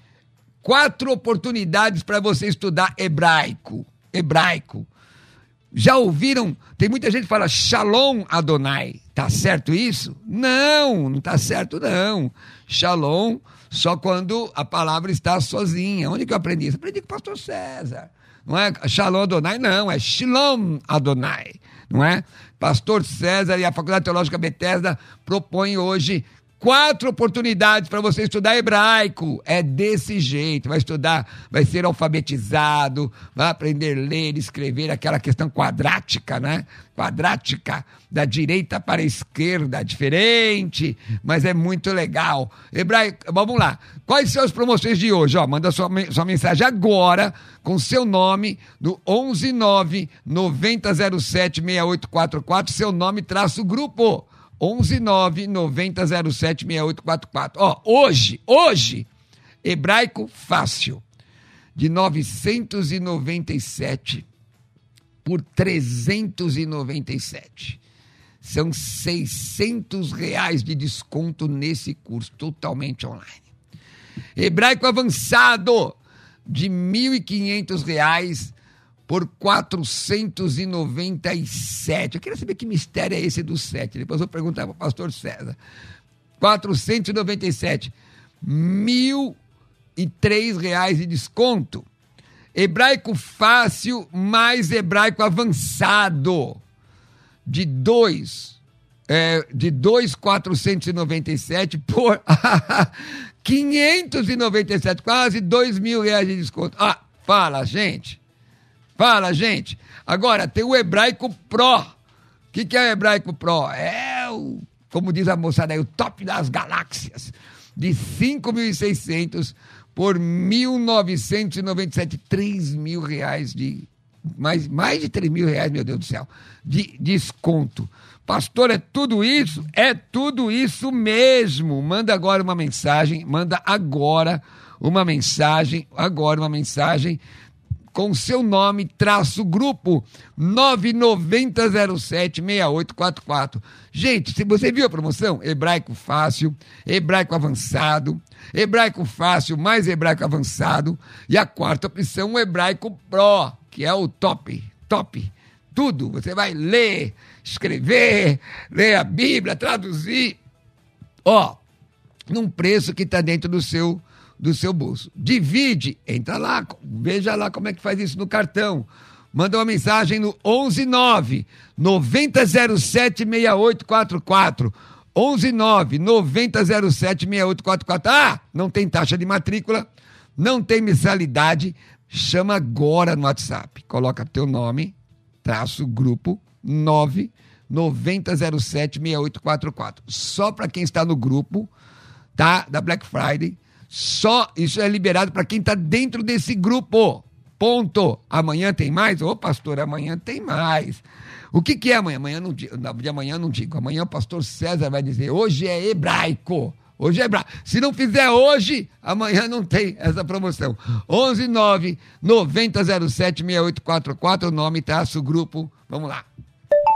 Speaker 1: quatro oportunidades para você estudar hebraico. Hebraico. Já ouviram? Tem muita gente que fala Shalom Adonai. Tá certo isso? Não, não tá certo não. Shalom só quando a palavra está sozinha. Onde que eu aprendi isso? Aprendi com o pastor César. Não é Shalom Adonai, não, é Shalom Adonai, não é? Pastor César e a Faculdade Teológica Bethesda propõem hoje quatro oportunidades para você estudar hebraico. É desse jeito. Vai estudar, vai ser alfabetizado, vai aprender a ler, escrever aquela questão quadrática, né? Quadrática, da direita para a esquerda, diferente, mas é muito legal. Hebraico, vamos lá. Quais são as promoções de hoje? Ó, manda sua, sua mensagem agora com seu nome do 119 9007 6844, seu nome traço grupo. 119 9007 6844. Ó, hoje, hoje, hebraico fácil, de 997 por 397. São 600 reais de desconto nesse curso, totalmente online. Hebraico avançado, de 1.500 reais por 497. Eu queria saber que mistério é esse do 7. Depois eu vou perguntar para o pastor César. 497. Mil e três reais de desconto. Hebraico fácil mais hebraico avançado. De dois. É, de 2,497 por 597, quase dois mil reais de desconto. Ah, fala, gente. Fala, gente. Agora, tem o hebraico Pro. O que, que é o hebraico Pro? É o, como diz a moçada aí, o top das galáxias. De 5.600 por 1.997, 3 mil reais de. Mais, mais de 3 mil reais, meu Deus do céu, de desconto. Pastor, é tudo isso? É tudo isso mesmo. Manda agora uma mensagem, manda agora uma mensagem, agora uma mensagem com seu nome, traço grupo 99076844. Gente, se você viu a promoção, hebraico fácil, hebraico avançado, hebraico fácil mais hebraico avançado e a quarta opção, o hebraico pro, que é o top, top. Tudo, você vai ler, escrever, ler a Bíblia, traduzir. Ó, num preço que está dentro do seu do seu bolso. Divide, entra lá, veja lá como é que faz isso no cartão. Manda uma mensagem no 119 9007 6844. 119 9007 6844. Ah, não tem taxa de matrícula, não tem mensalidade. Chama agora no WhatsApp. Coloca teu nome, traço grupo 9 9007 6844. Só para quem está no grupo, tá? Da Black Friday só isso é liberado para quem está dentro desse grupo. Ponto. Amanhã tem mais? Ô, pastor, amanhã tem mais. O que, que é amanhã? Amanhã não, de amanhã não digo. Amanhã o pastor César vai dizer: hoje é hebraico. Hoje é hebraico. Se não fizer hoje, amanhã não tem essa promoção. 119 9007 6844, o nome, traço, grupo. Vamos lá.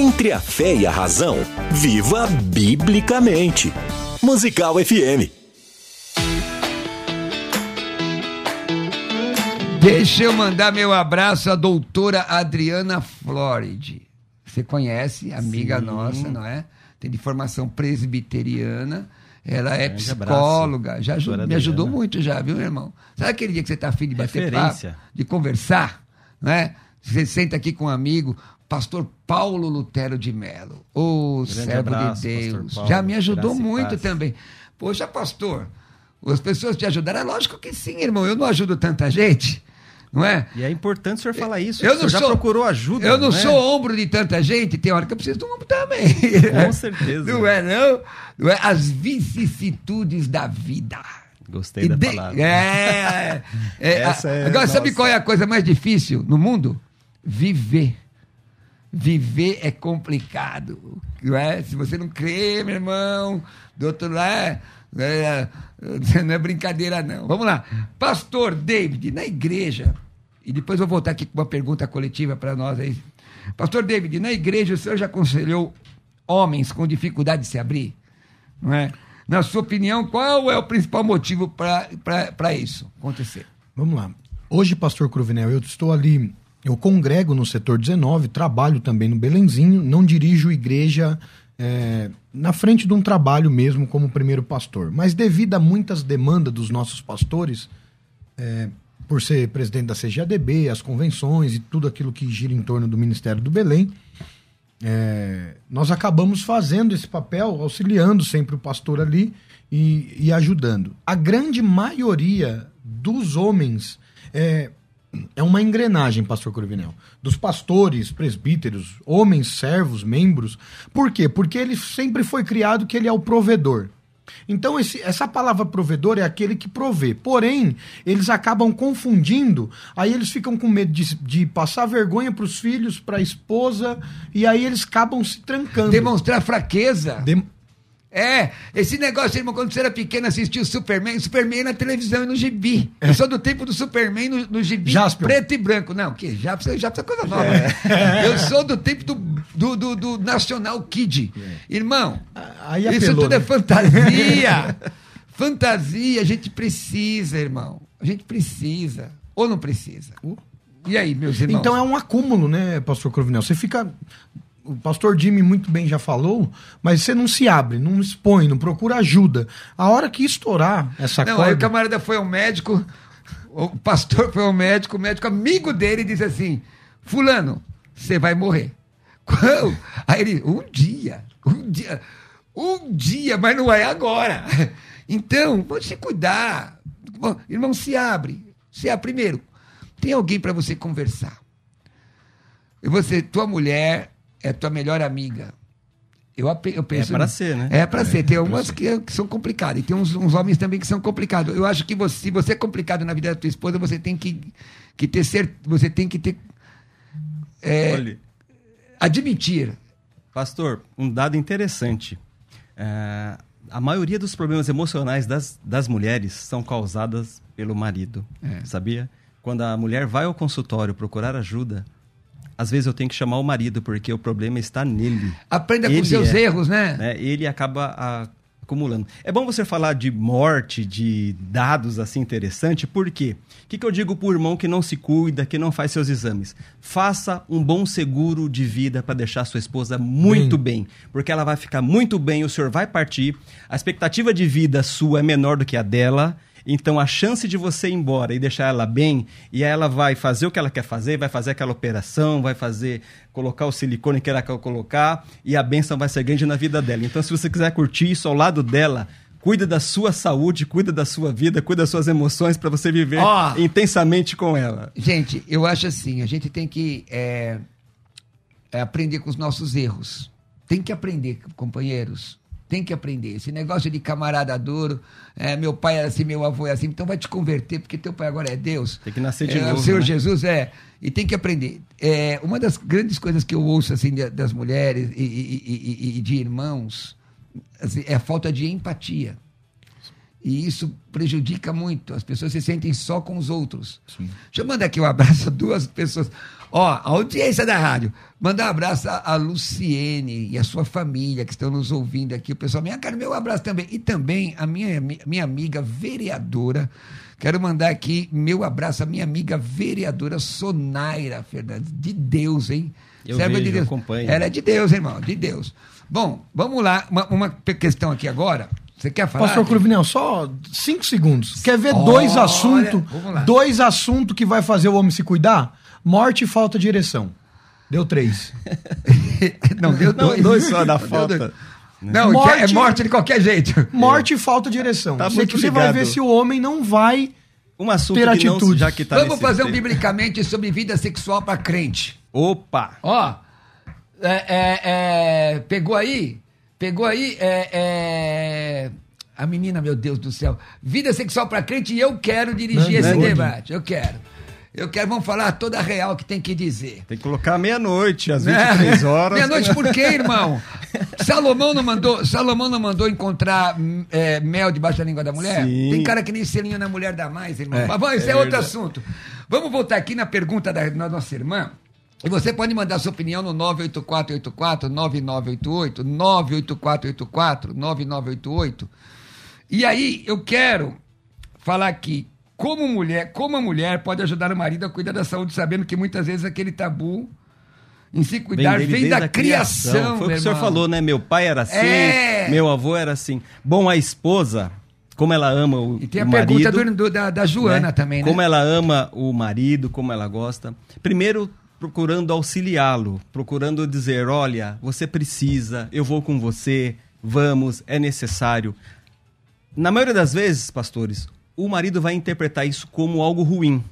Speaker 4: Entre a fé e a razão, viva biblicamente. Musical FM.
Speaker 1: Deixa eu mandar meu abraço à doutora Adriana Floride. Você conhece, amiga
Speaker 3: Sim.
Speaker 1: nossa, não é? Tem de formação presbiteriana. Ela é psicóloga. Já aju-
Speaker 3: doutora
Speaker 1: me ajudou
Speaker 3: Adriana.
Speaker 1: muito já, viu, meu irmão? Sabe aquele dia que você tá afim de bater
Speaker 3: Referência.
Speaker 1: papo, de conversar, né? Você senta aqui com um amigo, pastor Paulo Lutero de Mello. Ô,
Speaker 3: Grande
Speaker 1: servo
Speaker 3: abraço,
Speaker 1: de Deus.
Speaker 3: Paulo.
Speaker 1: Já me ajudou muito
Speaker 3: paz.
Speaker 1: também. Poxa, pastor, as pessoas te ajudaram? É lógico que sim, irmão. Eu não ajudo tanta gente, não é?
Speaker 3: E é importante o senhor falar isso.
Speaker 1: Eu
Speaker 3: o
Speaker 1: não
Speaker 3: senhor já
Speaker 1: sou-
Speaker 3: procurou ajuda.
Speaker 1: Eu não
Speaker 3: né?
Speaker 1: sou ombro de tanta gente, tem hora que eu preciso de um ombro também.
Speaker 3: Com certeza.
Speaker 1: Não é, não? Não é? As vicissitudes da vida.
Speaker 3: Gostei
Speaker 1: E
Speaker 3: da
Speaker 1: de-
Speaker 3: palavra.
Speaker 1: É, é,
Speaker 3: Essa
Speaker 1: a-
Speaker 3: é-
Speaker 1: Agora, sabe
Speaker 3: nossa.
Speaker 1: qual é a coisa mais difícil no mundo? Viver. Viver é complicado. Não é? Se você não crê, meu irmão, do outro lado, é, não é brincadeira, não. Vamos lá. Pastor David, na igreja, e depois vou voltar aqui com uma pergunta coletiva para nós aí. Pastor David, na igreja o senhor já aconselhou homens com dificuldade de se abrir? Não é? Na sua opinião, qual é o principal motivo para isso acontecer?
Speaker 2: Vamos lá. Hoje, pastor Cruvinel, eu estou ali, eu congrego no setor 19, trabalho também no Belenzinho, não dirijo igreja é, na frente de um trabalho mesmo como primeiro pastor. Mas devido a muitas demandas dos nossos pastores, é, por ser presidente da CGADB, as convenções e tudo aquilo que gira em torno do Ministério do Belém, é, nós acabamos fazendo esse papel, auxiliando sempre o pastor ali e, e ajudando. A grande maioria dos homens é, é uma engrenagem, pastor Corvinel. Dos pastores, presbíteros, homens, servos, membros. Por quê? Porque ele sempre foi criado que ele é o provedor. Então, esse- essa palavra provedor é aquele que provê. Porém, eles acabam confundindo, aí eles ficam com medo de, de passar vergonha para os filhos, para a esposa, e aí eles acabam se trancando.
Speaker 1: Demonstrar fraqueza. É, esse negócio, irmão, quando você era pequeno, assistia o Superman, Superman na televisão e no gibi. Eu sou do tempo do Superman no, no gibi
Speaker 2: Jaspion.
Speaker 1: preto e branco. Não, que Jaspion, Jaspion é coisa nova. Eu sou do tempo do, do, do, do National Kid. Irmão,
Speaker 2: Aí
Speaker 1: isso
Speaker 2: apelou,
Speaker 1: tudo é
Speaker 2: né?
Speaker 1: fantasia. fantasia, a gente precisa, irmão. A gente precisa. Ou não precisa? E aí, meus irmãos?
Speaker 2: Então é um acúmulo, né, pastor Corvinel? Você fica. O pastor Jimmy muito bem já falou, mas você não se abre, não expõe, não procura ajuda. A hora que estourar essa
Speaker 1: Não, aí o camarada foi ao médico, o pastor foi ao médico, o médico amigo dele disse assim: Fulano, você vai morrer. Quando? Aí ele, um dia, um dia, um dia, mas não é agora. Então, vamos se cuidar. Bom, Irmão, se abre. Se abre. Primeiro, tem alguém para você conversar. E você, tua mulher é tua melhor amiga. Eu, eu penso.
Speaker 3: pra ser, né?
Speaker 1: É para ser. Tem
Speaker 3: pra
Speaker 1: algumas que, que são complicadas. E tem uns, uns homens também que são complicados. Eu acho que você, se você é complicado na vida da tua esposa, você tem que, que ter certeza. Você tem que ter. é,
Speaker 3: Olha,
Speaker 1: admitir.
Speaker 3: pastor, um dado interessante. É, a maioria dos problemas emocionais das, das mulheres são causadas pelo marido.
Speaker 1: É.
Speaker 3: Sabia? Quando a mulher vai ao consultório procurar ajuda, às vezes eu tenho que chamar o marido, porque o problema está nele.
Speaker 1: Aprenda com
Speaker 3: Ele
Speaker 1: seus
Speaker 3: é,
Speaker 1: erros, né?
Speaker 3: né? Ele acaba a- acumulando. É bom você falar de morte, de dados assim interessante, por quê? O que, que eu digo para o irmão que não se cuida, que não faz seus exames? Faça um bom seguro de vida para deixar sua esposa muito bem. porque ela vai ficar muito bem, o senhor vai partir, a expectativa de vida sua é menor do que a dela. Então a chance de você ir embora e deixar ela bem, e aí ela vai fazer o que ela quer fazer, vai fazer aquela operação, vai fazer, colocar o silicone que ela quer colocar, e a benção vai ser grande na vida dela. Então, se você quiser curtir isso ao lado dela, cuida da sua saúde, cuida da sua vida, cuida das suas emoções para você viver
Speaker 1: Ó.
Speaker 3: intensamente com ela.
Speaker 1: Gente, eu acho assim, a gente tem que é, é, aprender com os nossos erros. Tem que aprender, companheiros. Tem que aprender. Esse negócio de camarada duro, é, meu pai era assim, meu avô é assim, então vai te converter, porque teu pai agora é Deus.
Speaker 3: Tem que nascer de
Speaker 1: é,
Speaker 3: novo,
Speaker 1: O Senhor
Speaker 3: né?
Speaker 1: Jesus é. E tem que aprender. É, uma das grandes coisas que eu ouço assim das mulheres e, e- e- e- de irmãos assim, é a falta de empatia. E isso prejudica muito. As pessoas se sentem só com os outros. Deixa eu mandar aqui um abraço a duas pessoas. Ó, a audiência da rádio. Mandar um abraço a, Luciene e a sua família que estão nos ouvindo aqui. O pessoal, minha cara, meu abraço também. E também a minha, minha amiga vereadora. Quero mandar aqui meu abraço à minha amiga vereadora Sonaira Fernandes. De Deus, hein?
Speaker 3: Eu
Speaker 1: Serva
Speaker 3: vejo,
Speaker 1: de Deus.
Speaker 3: acompanho.
Speaker 1: Ela é de Deus, irmão, de Deus. Bom, vamos lá. Uma, uma questão aqui agora. Você quer falar?
Speaker 2: Pastor Cruvinel, só cinco segundos. Quer ver
Speaker 1: Olha,
Speaker 2: dois assuntos?
Speaker 1: vamos lá.
Speaker 2: Dois assuntos que vai fazer o homem se cuidar? Morte e falta de ereção. Deu três.
Speaker 1: Não, deu
Speaker 3: Não,
Speaker 1: dois.
Speaker 3: dois só da falta.
Speaker 1: dois. Não,
Speaker 2: Morte-
Speaker 1: é morte de qualquer jeito.
Speaker 2: Morte e falta de ereção.
Speaker 3: Tá
Speaker 2: você você vai ver se o homem não vai.
Speaker 3: Um assunto
Speaker 2: Ter
Speaker 3: que não,
Speaker 2: atitude.
Speaker 3: já que tá
Speaker 1: Vamos fazer um biblicamente sobre vida sexual para crente.
Speaker 3: Opa!
Speaker 1: Ó, é, é, é, pegou aí? Pegou aí? É, é, a menina, meu Deus do céu. Vida sexual para crente e eu quero dirigir
Speaker 2: Não,
Speaker 1: esse
Speaker 2: não.
Speaker 1: debate. Eu quero. Eu quero, vamos falar toda a real que tem que dizer.
Speaker 3: Tem que colocar meia-noite, às
Speaker 1: Né?
Speaker 3: 23 horas.
Speaker 1: Meia-noite por quê, irmão? Salomão não mandou, Salomão não mandou encontrar é, mel debaixo da língua da mulher?
Speaker 3: Sim.
Speaker 1: Tem cara que nem selinho na mulher dá mais, irmão.
Speaker 2: É,
Speaker 1: Mas vamos, isso é,
Speaker 3: é
Speaker 1: outro assunto. Vamos voltar aqui na pergunta da, da nossa irmã. E você pode mandar sua opinião no 98484 9988, 98484 9988. E aí, eu quero falar aqui como mulher, como a mulher pode ajudar o marido a cuidar da saúde, sabendo que muitas vezes aquele tabu em se cuidar vem,
Speaker 3: desde
Speaker 1: da
Speaker 3: a
Speaker 1: criação.
Speaker 3: Foi o que o senhor falou, né? Meu pai era assim,
Speaker 1: É.
Speaker 3: meu avô era assim. Bom, a esposa, como ela ama o,
Speaker 1: E tem a pergunta
Speaker 3: marido,
Speaker 1: do- da, da Joana
Speaker 3: né?
Speaker 1: também, né?
Speaker 3: Como ela ama o marido, como ela gosta. Primeiro, procurando auxiliá-lo, procurando dizer: olha, você precisa, eu vou com você, vamos, é necessário. Na maioria das vezes, pastores, o marido vai interpretar isso como algo ruim,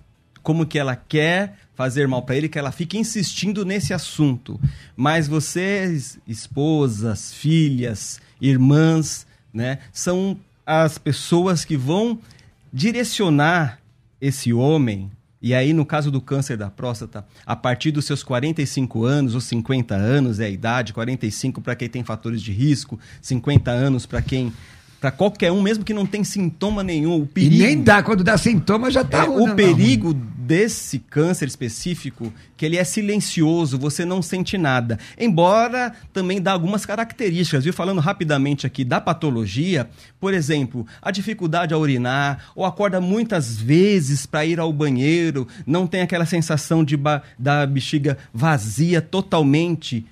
Speaker 3: como que ela quer fazer mal para ele, que ela fica insistindo nesse assunto. Mas vocês, esposas, filhas, irmãs, né, são as pessoas que vão direcionar esse homem. E aí, no caso do câncer da próstata, a partir dos seus 45 anos ou 50 anos é a idade, 45 para quem tem fatores de risco, 50 anos para quem para qualquer um, mesmo que não tem sintoma nenhum, o
Speaker 1: E
Speaker 3: perigo
Speaker 1: nem dá, quando dá sintoma já tá
Speaker 3: é, o
Speaker 1: não.
Speaker 3: perigo desse câncer específico, que ele é silencioso, você não sente nada. Embora também dá algumas características, viu? Falando rapidamente aqui da patologia, por exemplo, a dificuldade a urinar, ou acorda muitas vezes para ir ao banheiro, não tem aquela sensação de da bexiga vazia totalmente.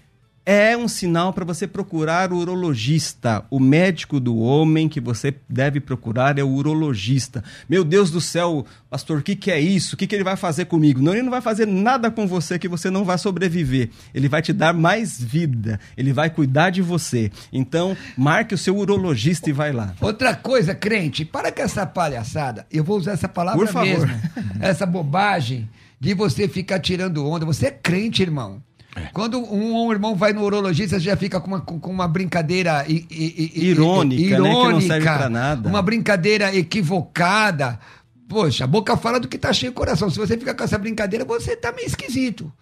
Speaker 3: É um sinal para você procurar o urologista. O médico do homem que você deve procurar é o urologista. Meu Deus do céu, pastor, o que, que é isso? O que, que ele vai fazer comigo? Não, ele não vai fazer nada com você que você não vai sobreviver. Ele vai te dar mais vida. Ele vai cuidar de você. Então, marque o seu urologista e vai lá.
Speaker 1: Outra coisa, crente, para com essa palhaçada. Eu vou usar essa palavra
Speaker 3: Por favor.
Speaker 1: mesmo. Essa bobagem de você ficar tirando onda. Você é crente, irmão. Quando um, um irmão vai no urologista, já fica com uma, com uma brincadeira i- i- i-
Speaker 3: Irônica, né? Que não
Speaker 1: irônica,
Speaker 3: serve pra nada.
Speaker 1: Uma brincadeira equivocada. Poxa, a boca fala do que tá cheio o coração. Se você ficar com essa brincadeira, você tá meio esquisito.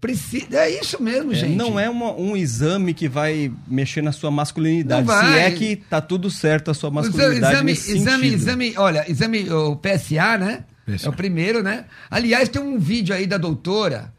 Speaker 1: Precisa, é isso mesmo,
Speaker 3: É,
Speaker 1: gente.
Speaker 3: não é uma- um exame que vai mexer na sua masculinidade.
Speaker 1: Não
Speaker 3: Se é que tá tudo certo a sua masculinidade
Speaker 1: exame, exame, exame, olha, exame, o PSA, né?
Speaker 2: PSA.
Speaker 1: É o primeiro, né? Aliás, tem um vídeo aí da doutora.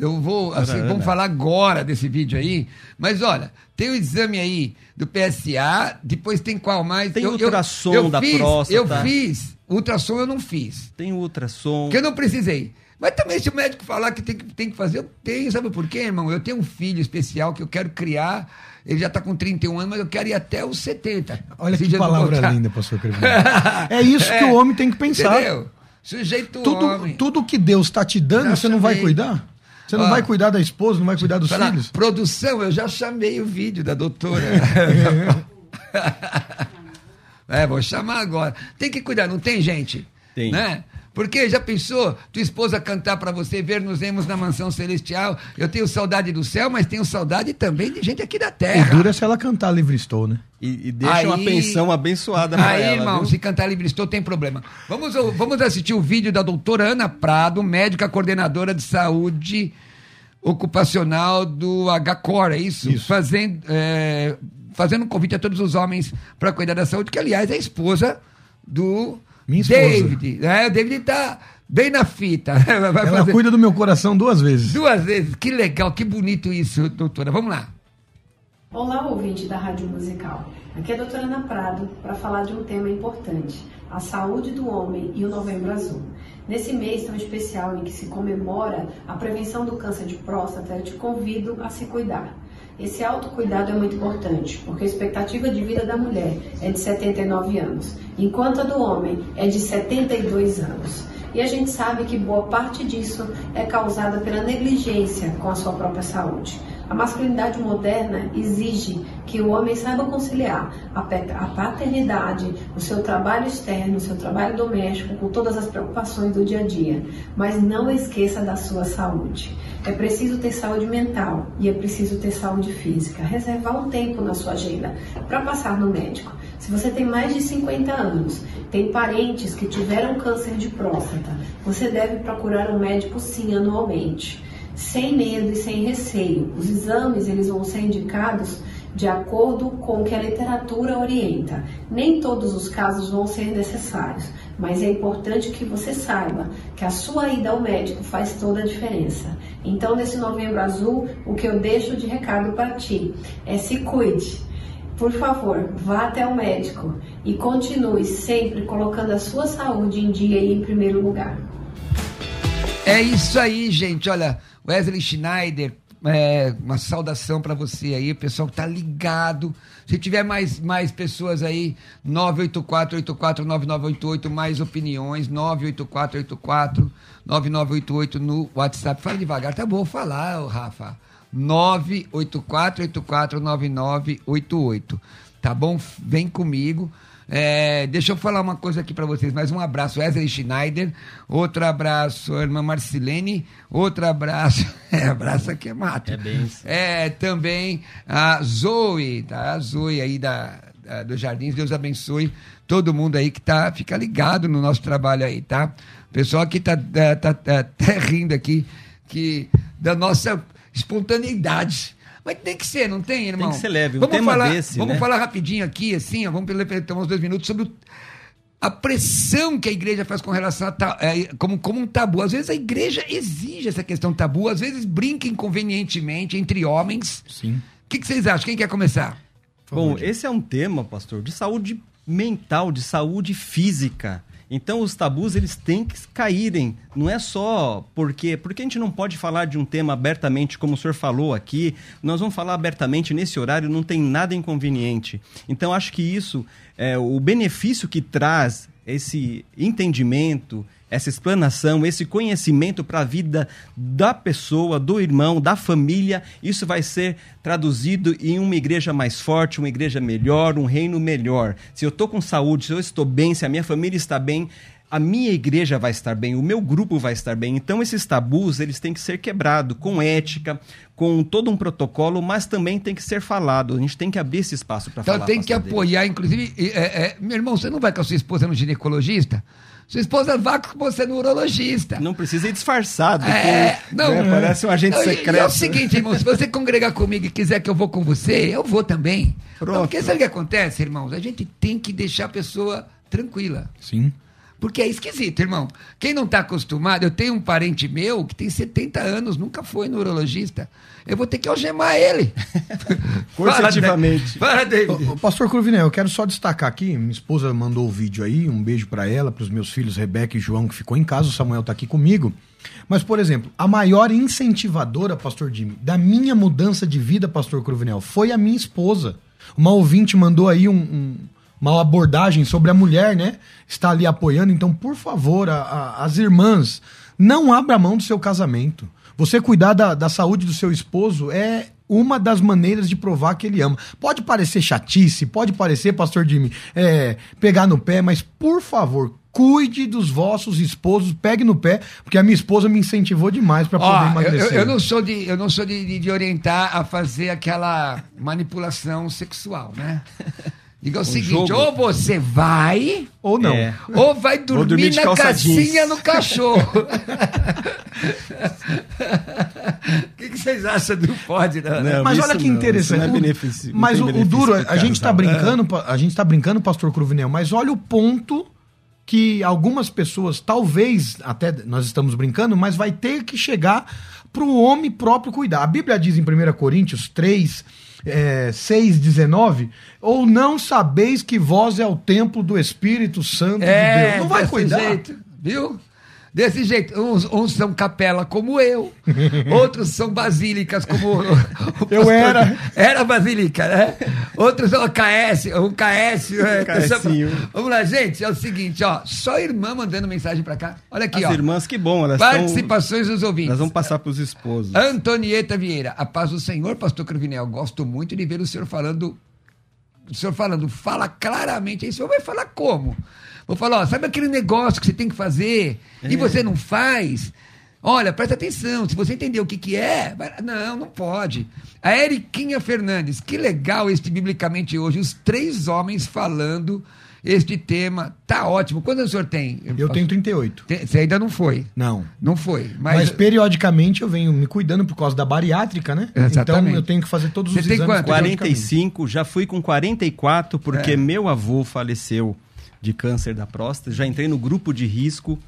Speaker 1: Eu vou, assim,
Speaker 3: Ana.
Speaker 1: vamos falar agora desse vídeo aí. Mas olha, tem o exame aí do PSA, depois tem qual mais?
Speaker 3: Tem ultrassom da
Speaker 1: fiz,
Speaker 3: próstata.
Speaker 1: Eu fiz, ultrassom eu não fiz.
Speaker 3: Tem ultrassom.
Speaker 1: Porque eu não precisei. Mas também, se o médico falar que tem que, tem que fazer, eu tenho. Sabe por quê, irmão? Eu tenho um filho especial que eu quero criar. Ele já está com 31 anos, mas eu quero ir até os 70.
Speaker 2: Olha que palavra linda, pastor. É isso que o homem tem que pensar.
Speaker 1: Entendeu? Sujeito
Speaker 2: Tudo,
Speaker 1: homem.
Speaker 2: tudo que Deus está te dando, você não vai cuidar? Você não
Speaker 1: Ó.
Speaker 2: vai cuidar da esposa, não vai cuidar dos
Speaker 1: Fala,
Speaker 2: filhos?
Speaker 1: produção, eu já chamei o vídeo da doutora. é, vou chamar agora. Tem que cuidar, não tem gente?
Speaker 3: Tem.
Speaker 1: Né? Porque já pensou tua esposa cantar para você, ver nos vemos na mansão celestial? Eu tenho saudade do céu, mas tenho saudade também de gente aqui da terra.
Speaker 2: O dura se ela cantar livre estou, né?
Speaker 3: E, e deixa aí, uma pensão abençoada pra
Speaker 1: aí,
Speaker 3: ela.
Speaker 1: Aí, irmão,
Speaker 3: viu?
Speaker 1: se cantar livre estou, tem problema. Vamos, vamos assistir o vídeo da doutora Ana Prado, médica coordenadora de saúde ocupacional do HCOR, é isso? isso. Fazendo, é, fazendo um convite a todos os homens para cuidar da saúde, que aliás é a esposa do
Speaker 2: Minha
Speaker 1: David. Né? O David está bem na fita.
Speaker 2: Vai Ela fazer... cuida do meu coração duas vezes.
Speaker 1: Duas vezes. Que legal, que bonito isso, doutora. Vamos lá.
Speaker 5: Olá, ouvinte da Rádio Musical. Aqui é a doutora Ana Prado para falar de um tema importante, a saúde do homem e o Novembro Azul. Nesse mês tão especial em que se comemora a prevenção do câncer de próstata, eu te convido a se cuidar. Esse autocuidado é muito importante, porque a expectativa de vida da mulher é de 79 anos, enquanto a do homem é de 72 anos. E a gente sabe que boa parte disso é causada pela negligência com a sua própria saúde. A masculinidade moderna exige que o homem saiba conciliar a paternidade, o seu trabalho externo, o seu trabalho doméstico, com todas as preocupações do dia a dia, mas não esqueça da sua saúde. É preciso ter saúde mental e é preciso ter saúde física. Reservar um tempo na sua agenda para passar no médico. Se você tem mais de 50 anos, tem parentes que tiveram câncer de próstata, você deve procurar um médico sim anualmente sem medo e sem receio. Os exames eles vão ser indicados de acordo com o que a literatura orienta. Nem todos os casos vão ser necessários, mas é importante que você saiba que a sua ida ao médico faz toda a diferença. Então, nesse novembro azul, o que eu deixo de recado para ti é se cuide. Por favor, vá até o médico e continue sempre colocando a sua saúde em dia e em primeiro lugar.
Speaker 1: É isso aí, gente. Olha, Wesley Schneider, é, uma saudação para você aí, pessoal que tá ligado. Se tiver mais, mais pessoas aí, 984-84-9988, mais opiniões, 984-84-9988 no WhatsApp. Fala devagar, tá bom falar, Rafa. 984-84-9988. Tá bom? Vem comigo. É, deixa eu falar uma coisa aqui para vocês. Mais um abraço, Wesley Schneider. Outro abraço, irmã Marcilene. Outro abraço. É, abraço aqui é mato.
Speaker 3: É bem.
Speaker 1: É, também a Zoe, tá? A Zoe aí da, da, dos Jardins. Deus abençoe todo mundo aí que tá, fica ligado no nosso trabalho aí, tá? O pessoal aqui tá, tá, tá, tá até rindo aqui que, da nossa espontaneidade. Mas tem que ser, não tem, irmão?
Speaker 3: Tem que ser leve. Um
Speaker 1: vamos
Speaker 3: tema
Speaker 1: falar,
Speaker 3: desse,
Speaker 1: Vamos
Speaker 3: né?
Speaker 1: falar rapidinho aqui, assim, ó, vamos ter uns dois minutos sobre o, a pressão que a igreja faz com relação a ta, é, como, como um tabu. Às vezes a igreja exige essa questão tabu, às vezes brinca inconvenientemente entre homens.
Speaker 2: Sim.
Speaker 1: O que, que vocês acham? Quem quer começar?
Speaker 3: Bom, esse é um tema, pastor, de saúde mental, de saúde física. Então os tabus eles têm que caírem. Não é só porque porque a gente não pode falar de um tema abertamente como o senhor falou aqui. Nós vamos falar abertamente nesse horário. Não tem nada inconveniente. Então acho que isso é o benefício que traz esse entendimento, essa explanação, esse conhecimento para a vida da pessoa, do irmão, da família, isso vai ser traduzido em uma igreja mais forte, uma igreja melhor, um reino melhor. Se eu estou com saúde, se eu estou bem, se a minha família está bem, a minha igreja vai estar bem, o meu grupo vai estar bem. Então esses tabus, eles têm que ser quebrados com ética, com todo um protocolo, mas também tem que ser falado. A gente tem que abrir esse espaço para
Speaker 1: então,
Speaker 3: falar.
Speaker 1: Então tem que apoiar, dele. inclusive, é, é, meu irmão, você não vai com a sua esposa no ginecologista? Sua esposa vá com você no urologista.
Speaker 3: Não precisa ir disfarçado.
Speaker 1: É, não,
Speaker 3: né, parece um agente
Speaker 1: não,
Speaker 3: secreto.
Speaker 1: é o seguinte, irmão, se você congregar comigo e quiser que eu vou com você, eu vou também. Pronto. Porque sabe o que acontece, irmãos? A gente tem que deixar a pessoa tranquila.
Speaker 2: Sim.
Speaker 1: Porque é esquisito, irmão. Quem não está acostumado, eu tenho um parente meu que tem 70 anos, nunca foi no urologista. Eu vou ter que algemar ele.
Speaker 3: Coercitivamente.
Speaker 1: Fala, David.
Speaker 2: Ô, Pastor Cruvinel, eu quero só destacar aqui, minha esposa mandou o vídeo aí, um beijo para ela, para os meus filhos Rebeca e João, que ficou em casa, o Samuel tá aqui comigo. Mas, por exemplo, a maior incentivadora, Pastor Jimmy, da minha mudança de vida, Pastor Cruvinel, foi a minha esposa. Uma ouvinte mandou aí um, um uma abordagem sobre a mulher, né? Está ali apoiando. Então, por favor, a, a, as irmãs, não abra mão do seu casamento. Você cuidar da, da saúde do seu esposo é uma das maneiras de provar que ele ama. Pode parecer chatice, pode parecer, pastor Jimmy, é, pegar no pé, mas por favor, cuide dos vossos esposos, pegue no pé, porque a minha esposa me incentivou demais para poder emagrecer.
Speaker 1: eu- eu não sou, de, eu não sou de, de- de orientar a fazer aquela manipulação sexual, né? Diga o seguinte,
Speaker 3: jogo.
Speaker 1: ou você vai,
Speaker 2: Ou não.
Speaker 3: É.
Speaker 1: ou vai dormir,
Speaker 3: dormir
Speaker 1: na casinha no cachorro. O que, que vocês acham do pode, né?
Speaker 3: Não,
Speaker 2: Mas olha que
Speaker 3: não,
Speaker 2: interessante.
Speaker 3: não é benefício- não
Speaker 2: mas o, o duro,
Speaker 3: pro
Speaker 2: a gente tá
Speaker 3: casal.
Speaker 2: brincando, a gente tá brincando, pastor Cruvinel, mas olha o ponto que algumas pessoas, talvez, até nós estamos brincando, mas vai ter que chegar para o homem próprio cuidar. A Bíblia diz em 1 Coríntios 3, é, 6, 19, ou não sabeis que vós é o templo do Espírito Santo de Deus. Não vai cuidar.
Speaker 1: jeito, viu? Desse jeito. Uns, uns são capela como eu, outros são basílicas como
Speaker 2: Eu era.
Speaker 1: Era basílica, né? Outros são KS, um KS. é,
Speaker 3: KSinho.
Speaker 1: Vamos lá, gente. É o seguinte, ó. Só irmã mandando mensagem pra cá. Olha aqui,
Speaker 3: As
Speaker 1: ó.
Speaker 3: irmãs, que bom, elas.
Speaker 1: Participações dos ouvintes.
Speaker 3: Nós vamos passar para os esposos.
Speaker 1: Antonieta Vieira, a paz do Senhor, pastor Cruvinel. Gosto muito de ver o senhor falando. O senhor falando, fala claramente. Aí o senhor vai falar como? Vou falar, ó, sabe aquele negócio que você tem que fazer e você não faz? Olha, presta atenção, se você entender o que, que é, vai- não, não pode. A Eriquinha Fernandes, que legal este biblicamente hoje, os três homens falando este tema, tá ótimo. Quantos o senhor tem?
Speaker 2: Eu tenho 38.
Speaker 1: Tem- Você ainda não foi.
Speaker 2: Não.
Speaker 1: Não foi.
Speaker 2: Mas,
Speaker 1: Mas,
Speaker 2: periodicamente eu venho me cuidando por causa da bariátrica, né?
Speaker 1: Exatamente.
Speaker 2: Então eu tenho que fazer todos
Speaker 1: Você
Speaker 2: os
Speaker 1: tem
Speaker 2: exames.
Speaker 1: quanto?
Speaker 2: periodicamente.
Speaker 3: 45, já fui com 44, porque
Speaker 1: É.
Speaker 3: meu avô faleceu de câncer da próstata. Já entrei no grupo de risco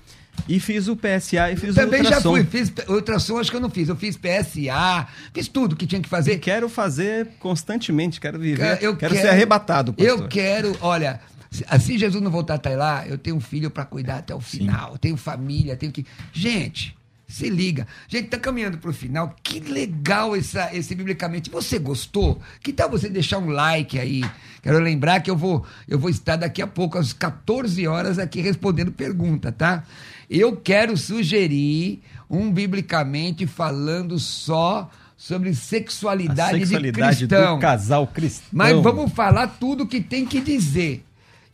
Speaker 3: e fiz o PSA e fiz
Speaker 1: Também
Speaker 3: o
Speaker 1: já
Speaker 3: ultrassom.
Speaker 1: fui, fiz ultrassom, acho que eu não fiz. Eu fiz PSA, fiz tudo que tinha que fazer.
Speaker 3: Quero fazer constantemente, quero viver.
Speaker 1: Eu
Speaker 3: quero, ser arrebatado, pastor.
Speaker 1: Eu quero, olha, se Jesus não voltar até lá, eu tenho um filho para cuidar até o final. Eu tenho família, tenho que. Gente, se liga. Gente, tá caminhando pro final. Que legal essa, esse biblicamente. Você gostou? Que tal você deixar um like aí? Quero lembrar que eu vou, eu vou estar daqui a pouco, às 14 horas, aqui respondendo pergunta, tá? Eu quero sugerir um biblicamente falando só sobre
Speaker 3: A
Speaker 1: sexualidade,
Speaker 3: sexualidade
Speaker 1: de cristão.
Speaker 3: do casal cristão.
Speaker 1: Mas vamos falar tudo que tem que dizer.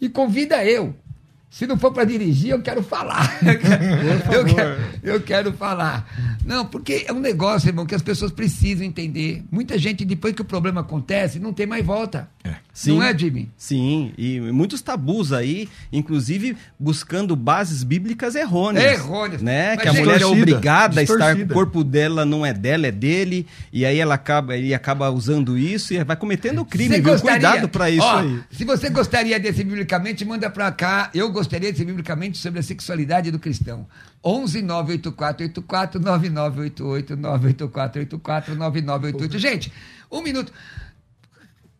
Speaker 1: E convida eu. Se não for para dirigir, eu quero falar. eu, quero, eu quero falar. Não, porque é um negócio, irmão, que as pessoas precisam entender. Muita gente, depois que o problema acontece, não tem mais volta.
Speaker 3: Sim.
Speaker 1: Não é, Jimmy?
Speaker 3: Sim, e muitos tabus aí, inclusive buscando bases bíblicas errôneas.
Speaker 1: Errôneas.
Speaker 3: Né?
Speaker 1: Mas,
Speaker 3: que a
Speaker 1: gente,
Speaker 3: mulher é
Speaker 2: distorcida,
Speaker 3: obrigada a estar, o corpo dela não é dela, é dele, e aí ela acaba, ele acaba usando isso e vai cometendo crime,
Speaker 1: Você
Speaker 3: viu?
Speaker 1: gostaria-
Speaker 3: Cuidado pra isso
Speaker 1: Ó,
Speaker 3: aí.
Speaker 1: Se você gostaria desse biblicamente, manda pra cá. Eu gostaria desse biblicamente sobre a sexualidade do cristão. 11 98484 9988 98484 9988. Gente, um minuto.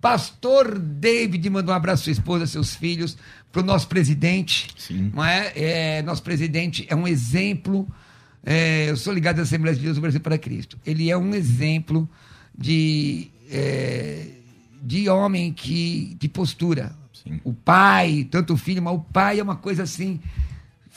Speaker 1: Pastor David mandou um abraço à sua esposa, seus filhos, para o nosso presidente.
Speaker 2: Sim.
Speaker 1: Não é? É, nosso presidente é um exemplo. é, eu sou ligado à Assembleia de Deus do Brasil para Cristo. Ele é um exemplo de, é, de homem que, de postura.
Speaker 2: Sim.
Speaker 1: O pai, tanto o filho, mas o pai é uma coisa assim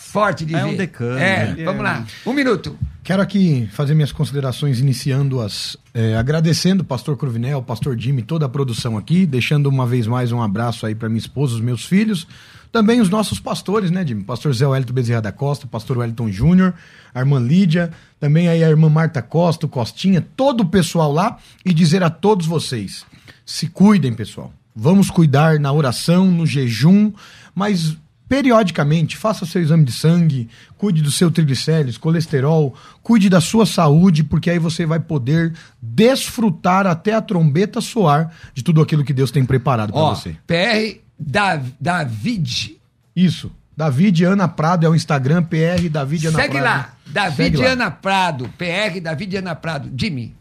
Speaker 1: forte de
Speaker 3: É
Speaker 1: ver.
Speaker 3: um decano,
Speaker 1: É,
Speaker 3: ele é
Speaker 1: vamos lá. Um minuto.
Speaker 2: Quero aqui fazer minhas considerações, iniciando-as, é, agradecendo o pastor Cruvinel, o pastor Jimmy, toda a produção aqui, deixando uma vez mais um abraço aí para minha esposa, os meus filhos, também os nossos pastores, né, Jimmy? Pastor Zé Wellington Bezerra da Costa, pastor Wellington Júnior, a irmã Lídia, também aí a irmã Marta Costa, o Costinha, todo o pessoal lá, e dizer a todos vocês: se cuidem, pessoal. Vamos cuidar na oração, no jejum, mas periodicamente, faça seu exame de sangue, cuide do seu triglicérides, colesterol, cuide da sua saúde, porque aí você vai poder desfrutar até a trombeta soar de tudo aquilo que Deus tem preparado para você.
Speaker 1: PR Dav- David.
Speaker 2: Isso. David Ana Prado é o Instagram, PR David Ana
Speaker 1: Segue
Speaker 2: Prado.
Speaker 1: lá. David
Speaker 2: Segue lá.
Speaker 1: Ana Prado. PR David Ana Prado. Jimmy.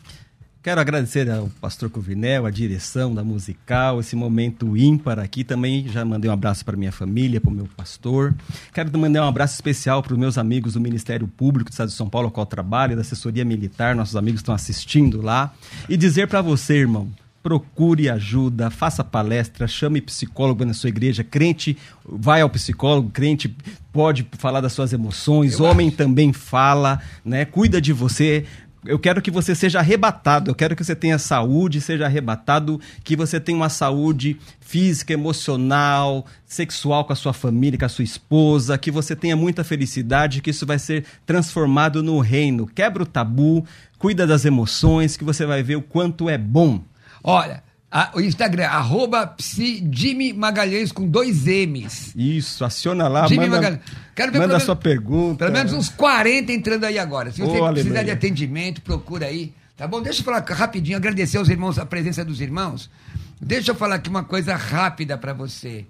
Speaker 3: Quero agradecer ao pastor Covinel, a direção da musical, esse momento ímpar aqui. Também já mandei um abraço para minha família, para o meu pastor. Quero mandar um abraço especial para os meus amigos do Ministério Público do Estado de São Paulo, qual eu trabalho, da assessoria militar, nossos amigos estão assistindo lá. E dizer para você, irmão, procure ajuda, faça palestra, chame psicólogo na sua igreja. Crente vai ao psicólogo, crente pode falar das suas emoções,
Speaker 1: Eu
Speaker 3: homem
Speaker 1: acho.
Speaker 3: também fala, né? Cuida de você Eu quero que você seja arrebatado, eu quero que você tenha saúde, seja arrebatado, que você tenha uma saúde física, emocional, sexual com a sua família, com a sua esposa, que você tenha muita felicidade, que isso vai ser transformado no reino. Quebra o tabu, cuida das emoções, que você vai ver o quanto é bom.
Speaker 1: Olha, a, o Instagram, arroba Jimmy Magalhães com dois M's.
Speaker 3: Isso, aciona lá, Jimmy manda, Magalhães. Quero ver manda a sua pergunta.
Speaker 1: Pelo menos uns 40 entrando aí agora. Se você precisar de atendimento, procura aí. Tá bom? Deixa eu falar rapidinho, agradecer aos irmãos, a presença dos irmãos. Deixa eu falar aqui uma coisa rápida para você.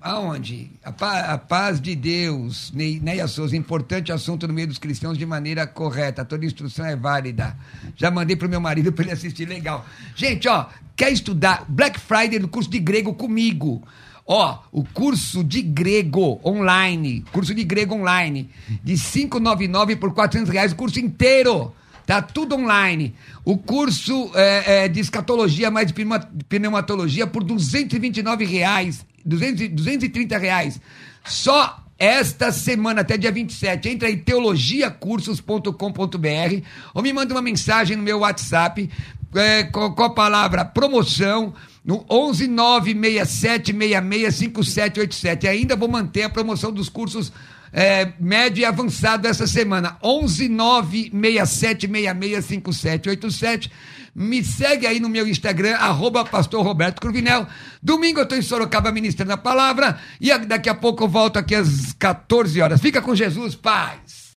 Speaker 1: Aonde? A, paz, a paz de Deus, Neia Souza, importante assunto no meio dos cristãos de maneira correta. Toda instrução é válida. Já mandei pro meu marido para ele assistir, legal. Gente, ó, quer estudar Black Friday no curso de grego comigo? Ó, o curso de grego online, curso de grego online, de 599 por 400 reais, o curso inteiro. Tá tudo online. O curso é, é, de escatologia mais pneumatologia por 229 reais. 200, 230 reais. Só esta semana, até dia 27. Entra em teologiacursos.com.br ou me manda uma mensagem no meu WhatsApp é, com, a palavra promoção no 11967665787. Ainda vou manter a promoção dos cursos é, médio e avançado essa semana. 11967665787. Me segue aí no meu Instagram, arroba pastor Roberto Cruvinel. Domingo eu estou em Sorocaba ministrando a palavra e daqui a pouco eu volto aqui às 14 horas. Fica com Jesus, paz.